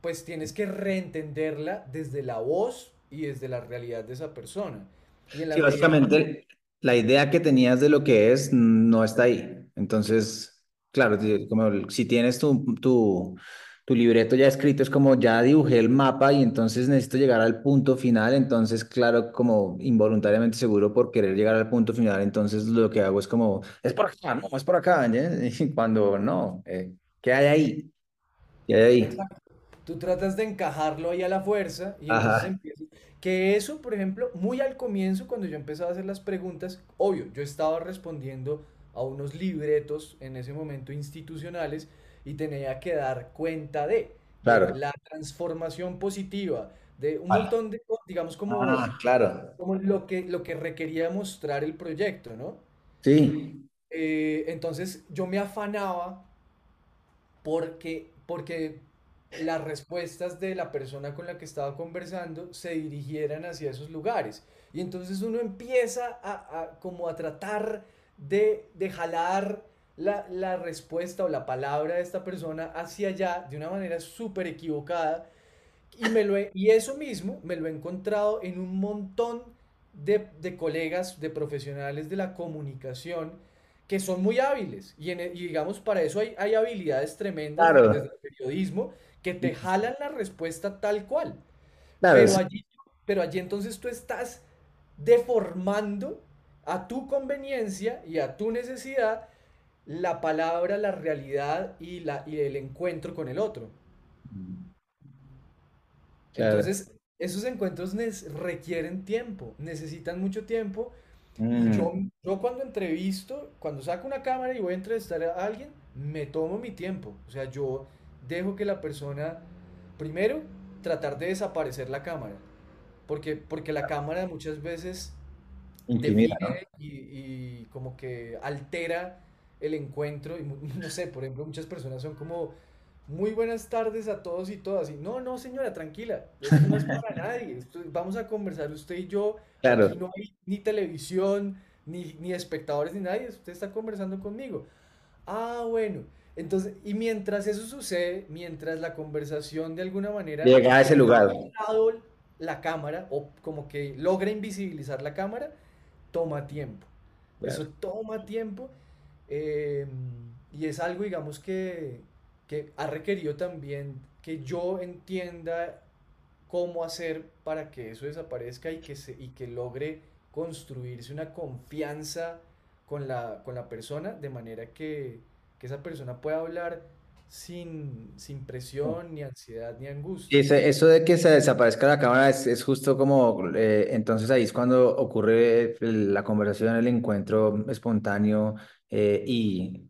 pues tienes que reentenderla desde la voz y desde la realidad de esa persona. Y en la Sí, que... básicamente la idea que tenías de lo que es no está ahí. Entonces, claro, como si tienes tu, tu, tu libreto ya escrito, es como ya dibujé el mapa y entonces necesito llegar al punto final. Entonces, claro, como involuntariamente seguro por querer llegar al punto final, entonces lo que hago es como, es por acá, no, es por acá. Y cuando no, eh, ¿qué hay ahí? ¿Qué hay ahí? Exacto. Tú tratas de encajarlo ahí a la fuerza y entonces Ajá, empieza. Que eso, por ejemplo, muy al comienzo, cuando yo empezaba a hacer las preguntas, obvio, yo estaba respondiendo a unos libretos en ese momento institucionales y tenía que dar cuenta de, la transformación positiva, de un Vale. montón de, digamos, como, Ah, claro. como lo que, lo que requería mostrar el proyecto, ¿no? Sí, Eh, entonces yo me afanaba porque, porque las respuestas de la persona con la que estaba conversando se dirigieran hacia esos lugares. Y entonces uno empieza a, a como a tratar de, de jalar la, la respuesta o la palabra de esta persona hacia allá de una manera súper equivocada. Y, me lo he- y eso mismo me lo he encontrado en un montón de, de colegas, de profesionales de la comunicación que son muy hábiles. Y, en e- y digamos, para eso hay, hay habilidades tremendas de- desde el periodismo que te jalan la respuesta tal cual. Claro, Pero allí, pero allí entonces tú estás deformando a tu conveniencia y a tu necesidad la palabra, la realidad y, la, y el encuentro con el otro. Claro. Entonces, esos encuentros requieren tiempo, necesitan mucho tiempo. Y yo, Mm, yo cuando entrevisto, cuando saco una cámara y voy a entrevistar a alguien, me tomo mi tiempo. O sea, yo dejo que la persona, primero, tratar de desaparecer la cámara. Porque, porque la cámara muchas veces intimida, ¿no? define y, y como que altera el encuentro. Y no sé, por ejemplo, muchas personas son como, muy buenas tardes a todos y todas. Y no, no, señora, tranquila, esto no es para nadie. esto- vamos a conversar usted y yo. Aquí Claro. no hay ni televisión, ni, ni espectadores, ni nadie. Usted está conversando conmigo. Ah, bueno. Entonces, y mientras eso sucede, mientras la conversación de alguna manera Llega a ese lugar. la cámara o como que logra invisibilizar la cámara, toma tiempo. Eso toma tiempo eh, y es algo, digamos, que, que ha requerido también que yo entienda cómo hacer para que eso desaparezca y que, se, y que logre construirse una confianza con la, con la persona de manera que, que esa persona pueda hablar sin, sin presión, ni ansiedad, ni angustia. ese- eso de que se desaparezca la cámara es, es justo como, eh, entonces ahí es cuando ocurre el- la conversación, el encuentro espontáneo eh, y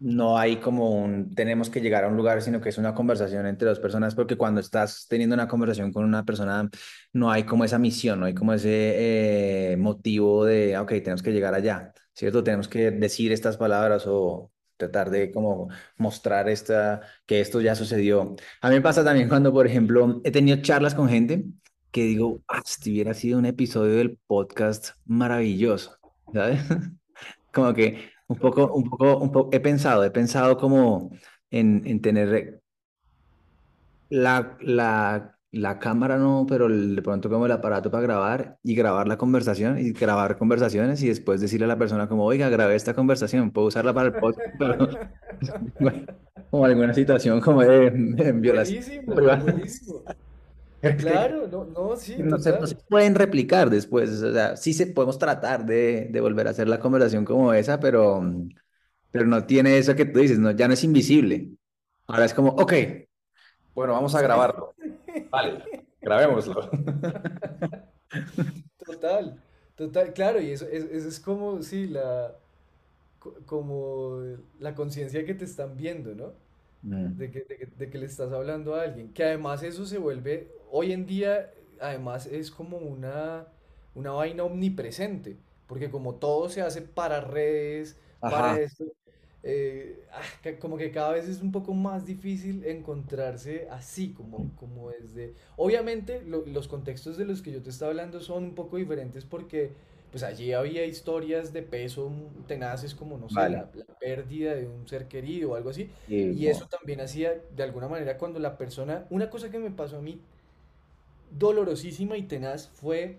no hay como un tenemos que llegar a un lugar, sino que es una conversación entre dos personas, porque cuando estás teniendo una conversación con una persona, no hay como esa misión, no hay como ese eh, motivo de, ok, tenemos que llegar allá, ¿cierto? Tenemos que decir estas palabras o tratar de como mostrar esta, que esto ya sucedió. A mí me pasa también cuando, por ejemplo, he tenido charlas con gente que digo, ah, si hubiera sido un episodio del podcast maravilloso, ¿sabes? Como que un poco, un poco, un poco, he pensado, he pensado como en, en tener la, la, la cámara, no, pero el- de pronto como el aparato para grabar y grabar la conversación y grabar conversaciones y después decirle a la persona como, oiga, grabé esta conversación, puedo usarla para el podcast, pero bueno, como alguna situación como de, violación. Buenísimo, buenísimo. Claro, no, no, sí, No se, no se total. pueden replicar después, o sea, sí se podemos tratar de, de volver a hacer la conversación como esa, pero, pero no tiene eso que tú dices, no, ya no es invisible. Ahora es como, ok, bueno, vamos a grabarlo. Vale, grabémoslo. total, total, claro, y eso, es- eso es como, sí, la, co- como la conciencia que te están viendo, ¿no? Mm, De que, de que, de que le estás hablando a alguien. Que además eso se vuelve, hoy en día, además es como una, una vaina omnipresente. Porque como todo se hace para redes, para esto, eh, ah, como que cada vez es un poco más difícil encontrarse así, como, como desde... Obviamente lo- los contextos de los que yo te estaba hablando son un poco diferentes porque pues allí había historias de peso tenaces como, no sé, vale. la, la pérdida de un ser querido o algo así. Y, eso también hacía, de alguna manera, cuando la persona, una cosa que me pasó a mí dolorosísima y tenaz fue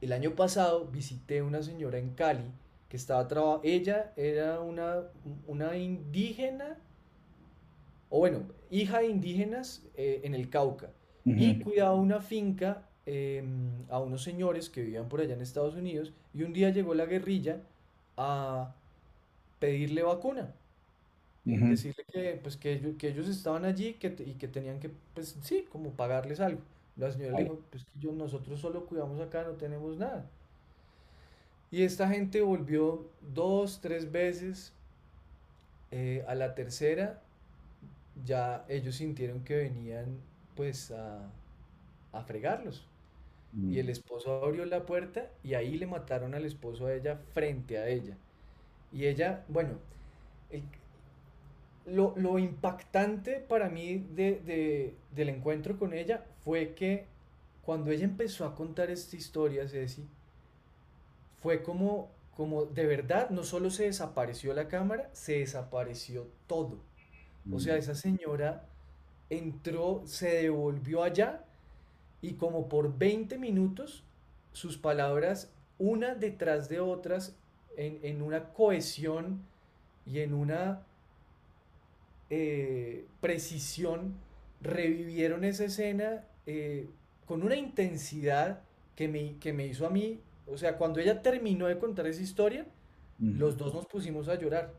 el año pasado visité una señora en Cali que estaba trabajando, ella era una, una indígena, o bueno, hija de indígenas eh, en el Cauca, y cuidaba una finca em, a unos señores que vivían por allá en Estados Unidos, y un día llegó la guerrilla a pedirle vacuna. decirle que, pues, que, ellos, que ellos estaban allí que, y que tenían que, pues sí, como pagarles algo. La señora le dijo, pues que yo, nosotros solo cuidamos acá, no tenemos nada. Y esta gente volvió dos, tres veces. eh, a la tercera ya ellos sintieron que venían pues a, a fregarlos. Y el Mm, esposo abrió la puerta y ahí le mataron al esposo a ella frente a ella. Y ella, bueno, el, lo, lo impactante para mí de, de- del encuentro con ella fue que cuando ella empezó a contar esta historia, Ceci, fue como, como de verdad, no solo se desapareció la cámara, se desapareció todo. O sea, mm, esa señora entró, se devolvió allá y como por 20 minutos sus palabras, una detrás de otras, en, en una cohesión y en una eh, precisión revivieron esa escena eh, con una intensidad que me, que me hizo a mí, o sea, cuando ella terminó de contar esa historia, los dos nos pusimos a llorar,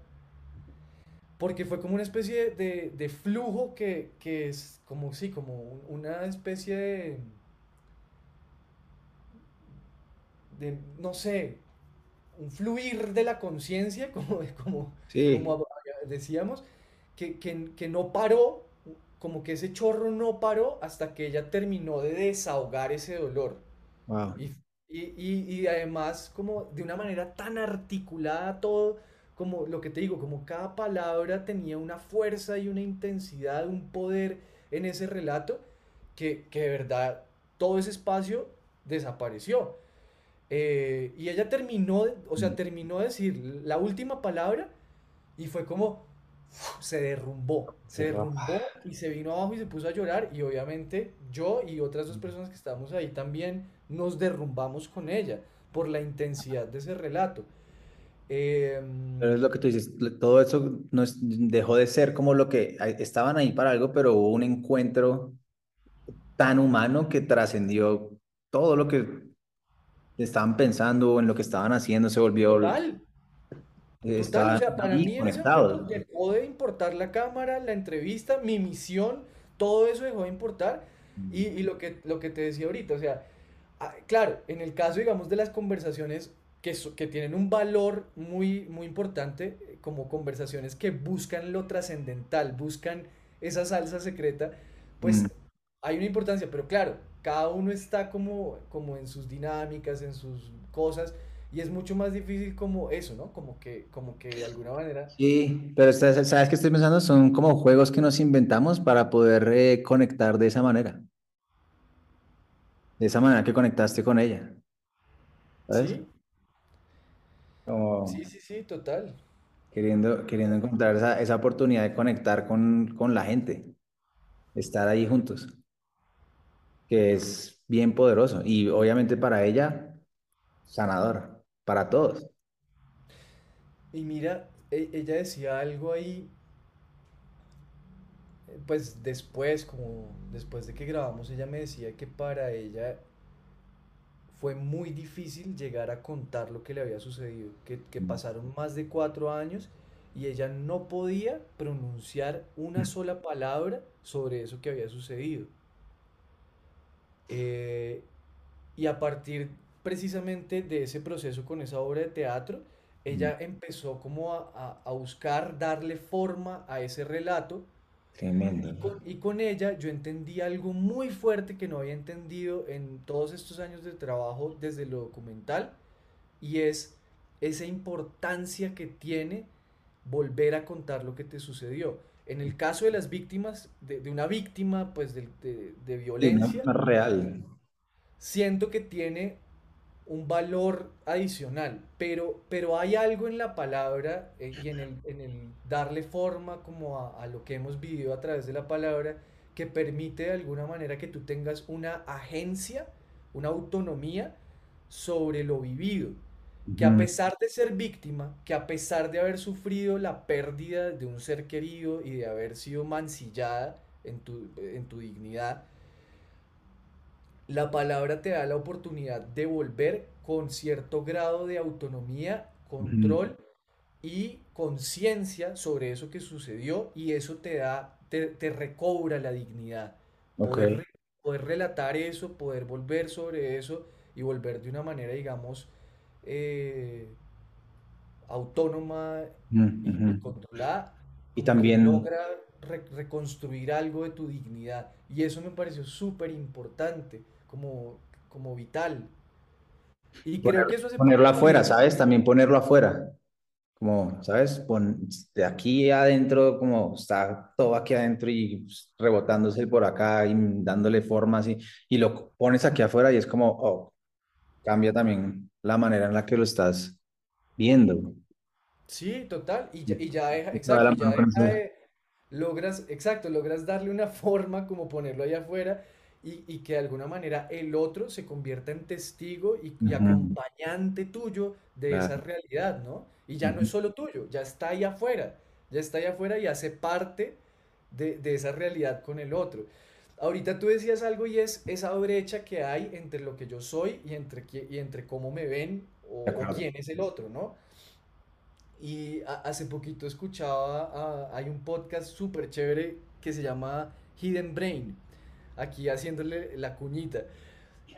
porque fue como una especie de, de- de flujo que, que es como, sí, como un- una especie de, de, no sé, un fluir de la conciencia, como, como, como Sí, decíamos, que, que, que no paró, como que ese chorro no paró hasta que ella terminó de desahogar ese dolor. wow. Y, y, y, y además como de una manera tan articulada todo, como lo que te digo, como cada palabra tenía una fuerza y una intensidad, un poder en ese relato, que, que de verdad todo ese espacio desapareció. Eh, y ella terminó, o sea, Mm, terminó de decir la última palabra y fue como se derrumbó, se derrumbó y se vino abajo y se puso a llorar y obviamente yo y otras dos personas que estábamos ahí también nos derrumbamos con ella por la intensidad de ese relato. Em, Pero es lo que tú dices, todo eso no es- dejó de ser como lo que estaban ahí para algo, pero hubo un encuentro tan humano que trascendió todo lo que estaban pensando, en lo que estaban haciendo, se volvió, eh, total, total, o sea, para mí conectados. dejó de importar la cámara, la entrevista, mi misión, todo eso dejó de importar y, Mm, y lo que, lo que te decía ahorita, o sea, claro, en el caso, digamos, de las conversaciones que, so- que tienen un valor muy, muy importante, como conversaciones que buscan lo trascendental, buscan esa salsa secreta, pues Mm, hay una importancia, pero claro, cada uno está como, como en sus dinámicas, en sus cosas, y es mucho más difícil como eso, ¿no? Como que, como que de alguna manera, Sí, pero ¿sabes qué estoy pensando? Son como juegos que nos inventamos para poder eh, conectar de esa manera, de esa manera que conectaste con ella, ¿sabes? sí, sí, Como sí, sí, total. queriendo, queriendo encontrar esa, esa oportunidad de conectar con, con la gente, estar ahí juntos, que es bien poderoso y obviamente para ella, sanador, para todos. Y mira, e- ella decía algo ahí, pues después, como después de que grabamos, ella me decía que para ella fue muy difícil llegar a contar lo que le había sucedido, que, que pasaron más de cuatro años y ella no podía pronunciar una sola palabra sobre eso que había sucedido. Eh, y a partir precisamente de ese proceso con esa obra de teatro, ella empezó como a, a- a buscar darle forma a ese relato Tremendo. y con, y con ella yo entendí algo muy fuerte que no había entendido en todos estos años de trabajo desde lo documental y es esa importancia que tiene volver a contar lo que te sucedió. En el caso de las víctimas, de, de una víctima pues de, de- de violencia, no es real. siento que tiene un valor adicional, pero, pero hay algo en la palabra eh, y en el, en el darle forma como a, a lo que hemos vivido a través de la palabra que permite de alguna manera que tú tengas una agencia, una autonomía sobre lo vivido, que a pesar de ser víctima, que a pesar de haber sufrido la pérdida de un ser querido y de haber sido mancillada en tu, en tu dignidad, la palabra te da la oportunidad de volver con cierto grado de autonomía, control y conciencia sobre eso que sucedió y eso te da, te, te recobra la dignidad. Poder, poder relatar eso, poder volver sobre eso y volver de una manera, digamos, eh, autónoma y, controlada, Y también, logra re- reconstruir algo de tu dignidad. Y eso me pareció súper importante, como, como vital. Y creo Poner- que eso hace ponerlo afuera. ¿sabes? También ponerlo afuera, como, ¿sabes? Pon, de aquí adentro, como está todo aquí adentro y pues, rebotándose por acá y dándole forma así, y lo pones aquí afuera y es como, oh, cambia también la manera en la que lo estás viendo. Sí, total. Y ya, Y y ya deja, y exacto, y ya deja de, logras, exacto, logras darle una forma como ponerlo allá afuera y, y que de alguna manera el otro se convierta en testigo y, acompañante tuyo de esa realidad, ¿no? Y ya no es solo tuyo, ya está ahí afuera, ya está ahí afuera y hace parte de, de esa realidad con el otro. Ahorita tú decías algo y es esa brecha que hay entre lo que yo soy y entre, y entre cómo me ven o, o quién es el otro, ¿no? Y a- hace poquito escuchaba, hay un podcast súper chévere que se llama Hidden Brain, aquí haciéndole la cuñita.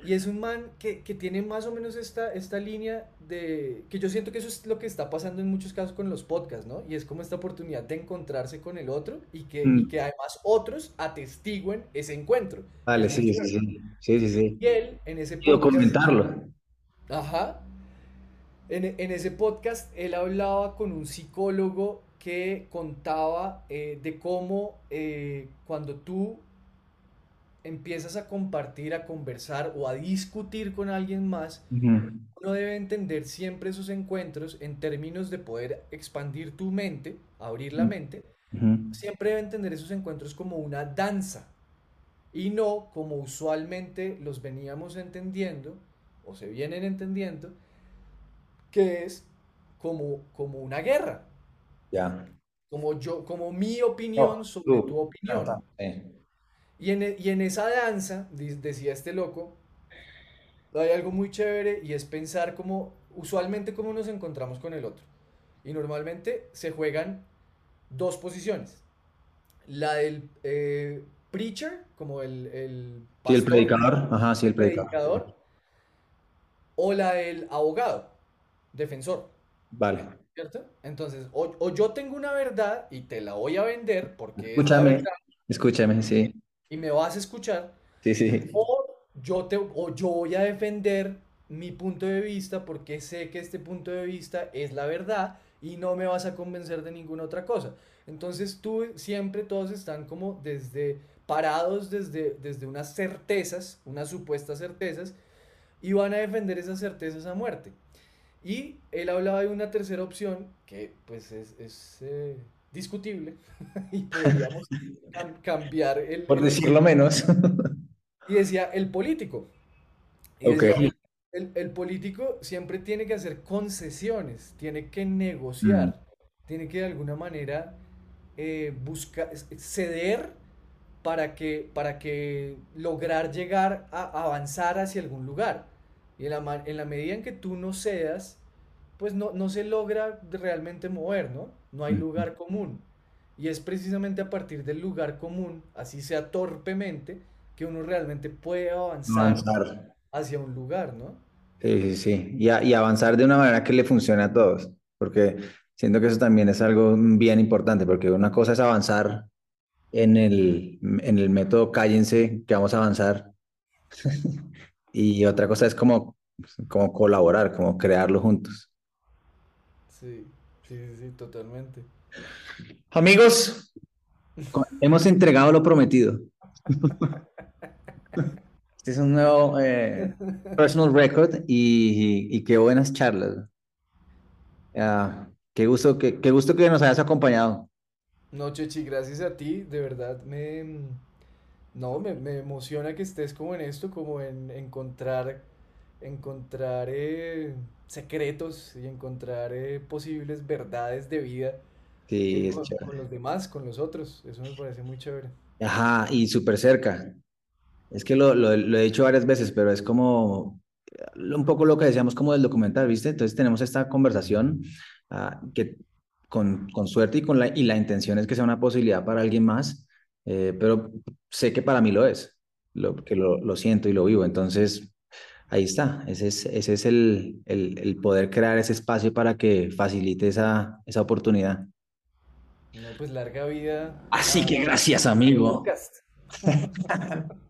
Y es un man que, que tiene más o menos esta, esta línea de, que yo siento que eso es lo que está pasando en muchos casos con los podcasts, ¿no? Y es como esta oportunidad de encontrarse con el otro y que, y Mm, que además otros atestiguen ese encuentro. Y Vale, sí, sí, sí, sí, sí, sí. Y él en ese Y podcast, documentarlo. ajá, en, en ese podcast él hablaba con un psicólogo que contaba eh, de cómo eh, cuando tú empiezas a compartir, a conversar o a discutir con alguien más, Ujú, uno debe entender siempre esos encuentros en términos de poder expandir tu mente, abrir la mente, ujú. siempre debe entender esos encuentros como una danza y no como usualmente los veníamos entendiendo o se vienen entendiendo, que es como, como una guerra, Ya. como yo, como mi opinión sobre tu tú. No, opinión. ta- eh, Y en, e- y en esa danza, decía este loco, hay algo muy chévere y es pensar como, usualmente cómo nos encontramos con el otro. Y normalmente se juegan dos posiciones. La del eh, preacher, como el, el Sí, el pastor, predicador. Ajá, sí, el predicador. predicador, o la del abogado, defensor. Vale. ¿cierto? Entonces, o, o yo tengo una verdad y te la voy a vender porque Escúchame, escúchame, sí, y me vas a escuchar, sí, sí. o yo te, o yo voy a defender mi punto de vista porque sé que este punto de vista es la verdad y no me vas a convencer de ninguna otra cosa. Entonces tú siempre todos están como desde parados desde, desde unas certezas, unas supuestas certezas, y van a defender esas certezas a muerte. Y él hablaba de una tercera opción que pues es, es, eh, discutible y podríamos cam- cambiar el, Por el decirlo menos. y decía el político. Y decía, el, el político siempre tiene que hacer concesiones, tiene que Mm, negociar, tiene que de alguna manera eh, buscar, ceder para que, para que lograr llegar a avanzar hacia algún lugar. Y en la, en la medida en que tú no cedas, pues no, no se logra realmente mover, ¿no? No hay lugar común. Y es precisamente a partir del lugar común, así sea torpemente, que uno realmente puede avanzar Avanzar. hacia un lugar, ¿no? Sí, sí, sí. Y, a- y avanzar de una manera que le funcione a todos. Porque siento que eso también es algo bien importante, porque una cosa es avanzar en el, en el método cállense, que vamos a avanzar, y otra cosa es como, como colaborar, como crearlo juntos. Sí, sí, sí, sí, totalmente. Amigos, hemos entregado lo prometido. Este es un nuevo eh, personal record y, y qué buenas charlas. Ah, qué gusto que, qué gusto que nos hayas acompañado. No, Chechi, gracias a ti, de verdad me, no, me, me emociona que estés como en esto, como en encontrar, encontrar eh, secretos y encontrar eh, posibles verdades de vida Sí, eh, es con, con los demás, con los otros. Eso me parece muy chévere. Ajá, y súper cerca. Es que lo, lo, lo he dicho varias veces, pero es como eh, un poco lo que decíamos como del documental, ¿viste? Entonces tenemos esta conversación ah, que con, con suerte y con la, y la intención es que sea una posibilidad para alguien más, eh, pero sé que para mí lo es, lo, que lo, lo siento y lo vivo. Entonces, ahí está, ese es, ese es el, el, el poder crear ese espacio para que facilite esa, esa oportunidad. No, pues larga vida Así que gracias, amigo.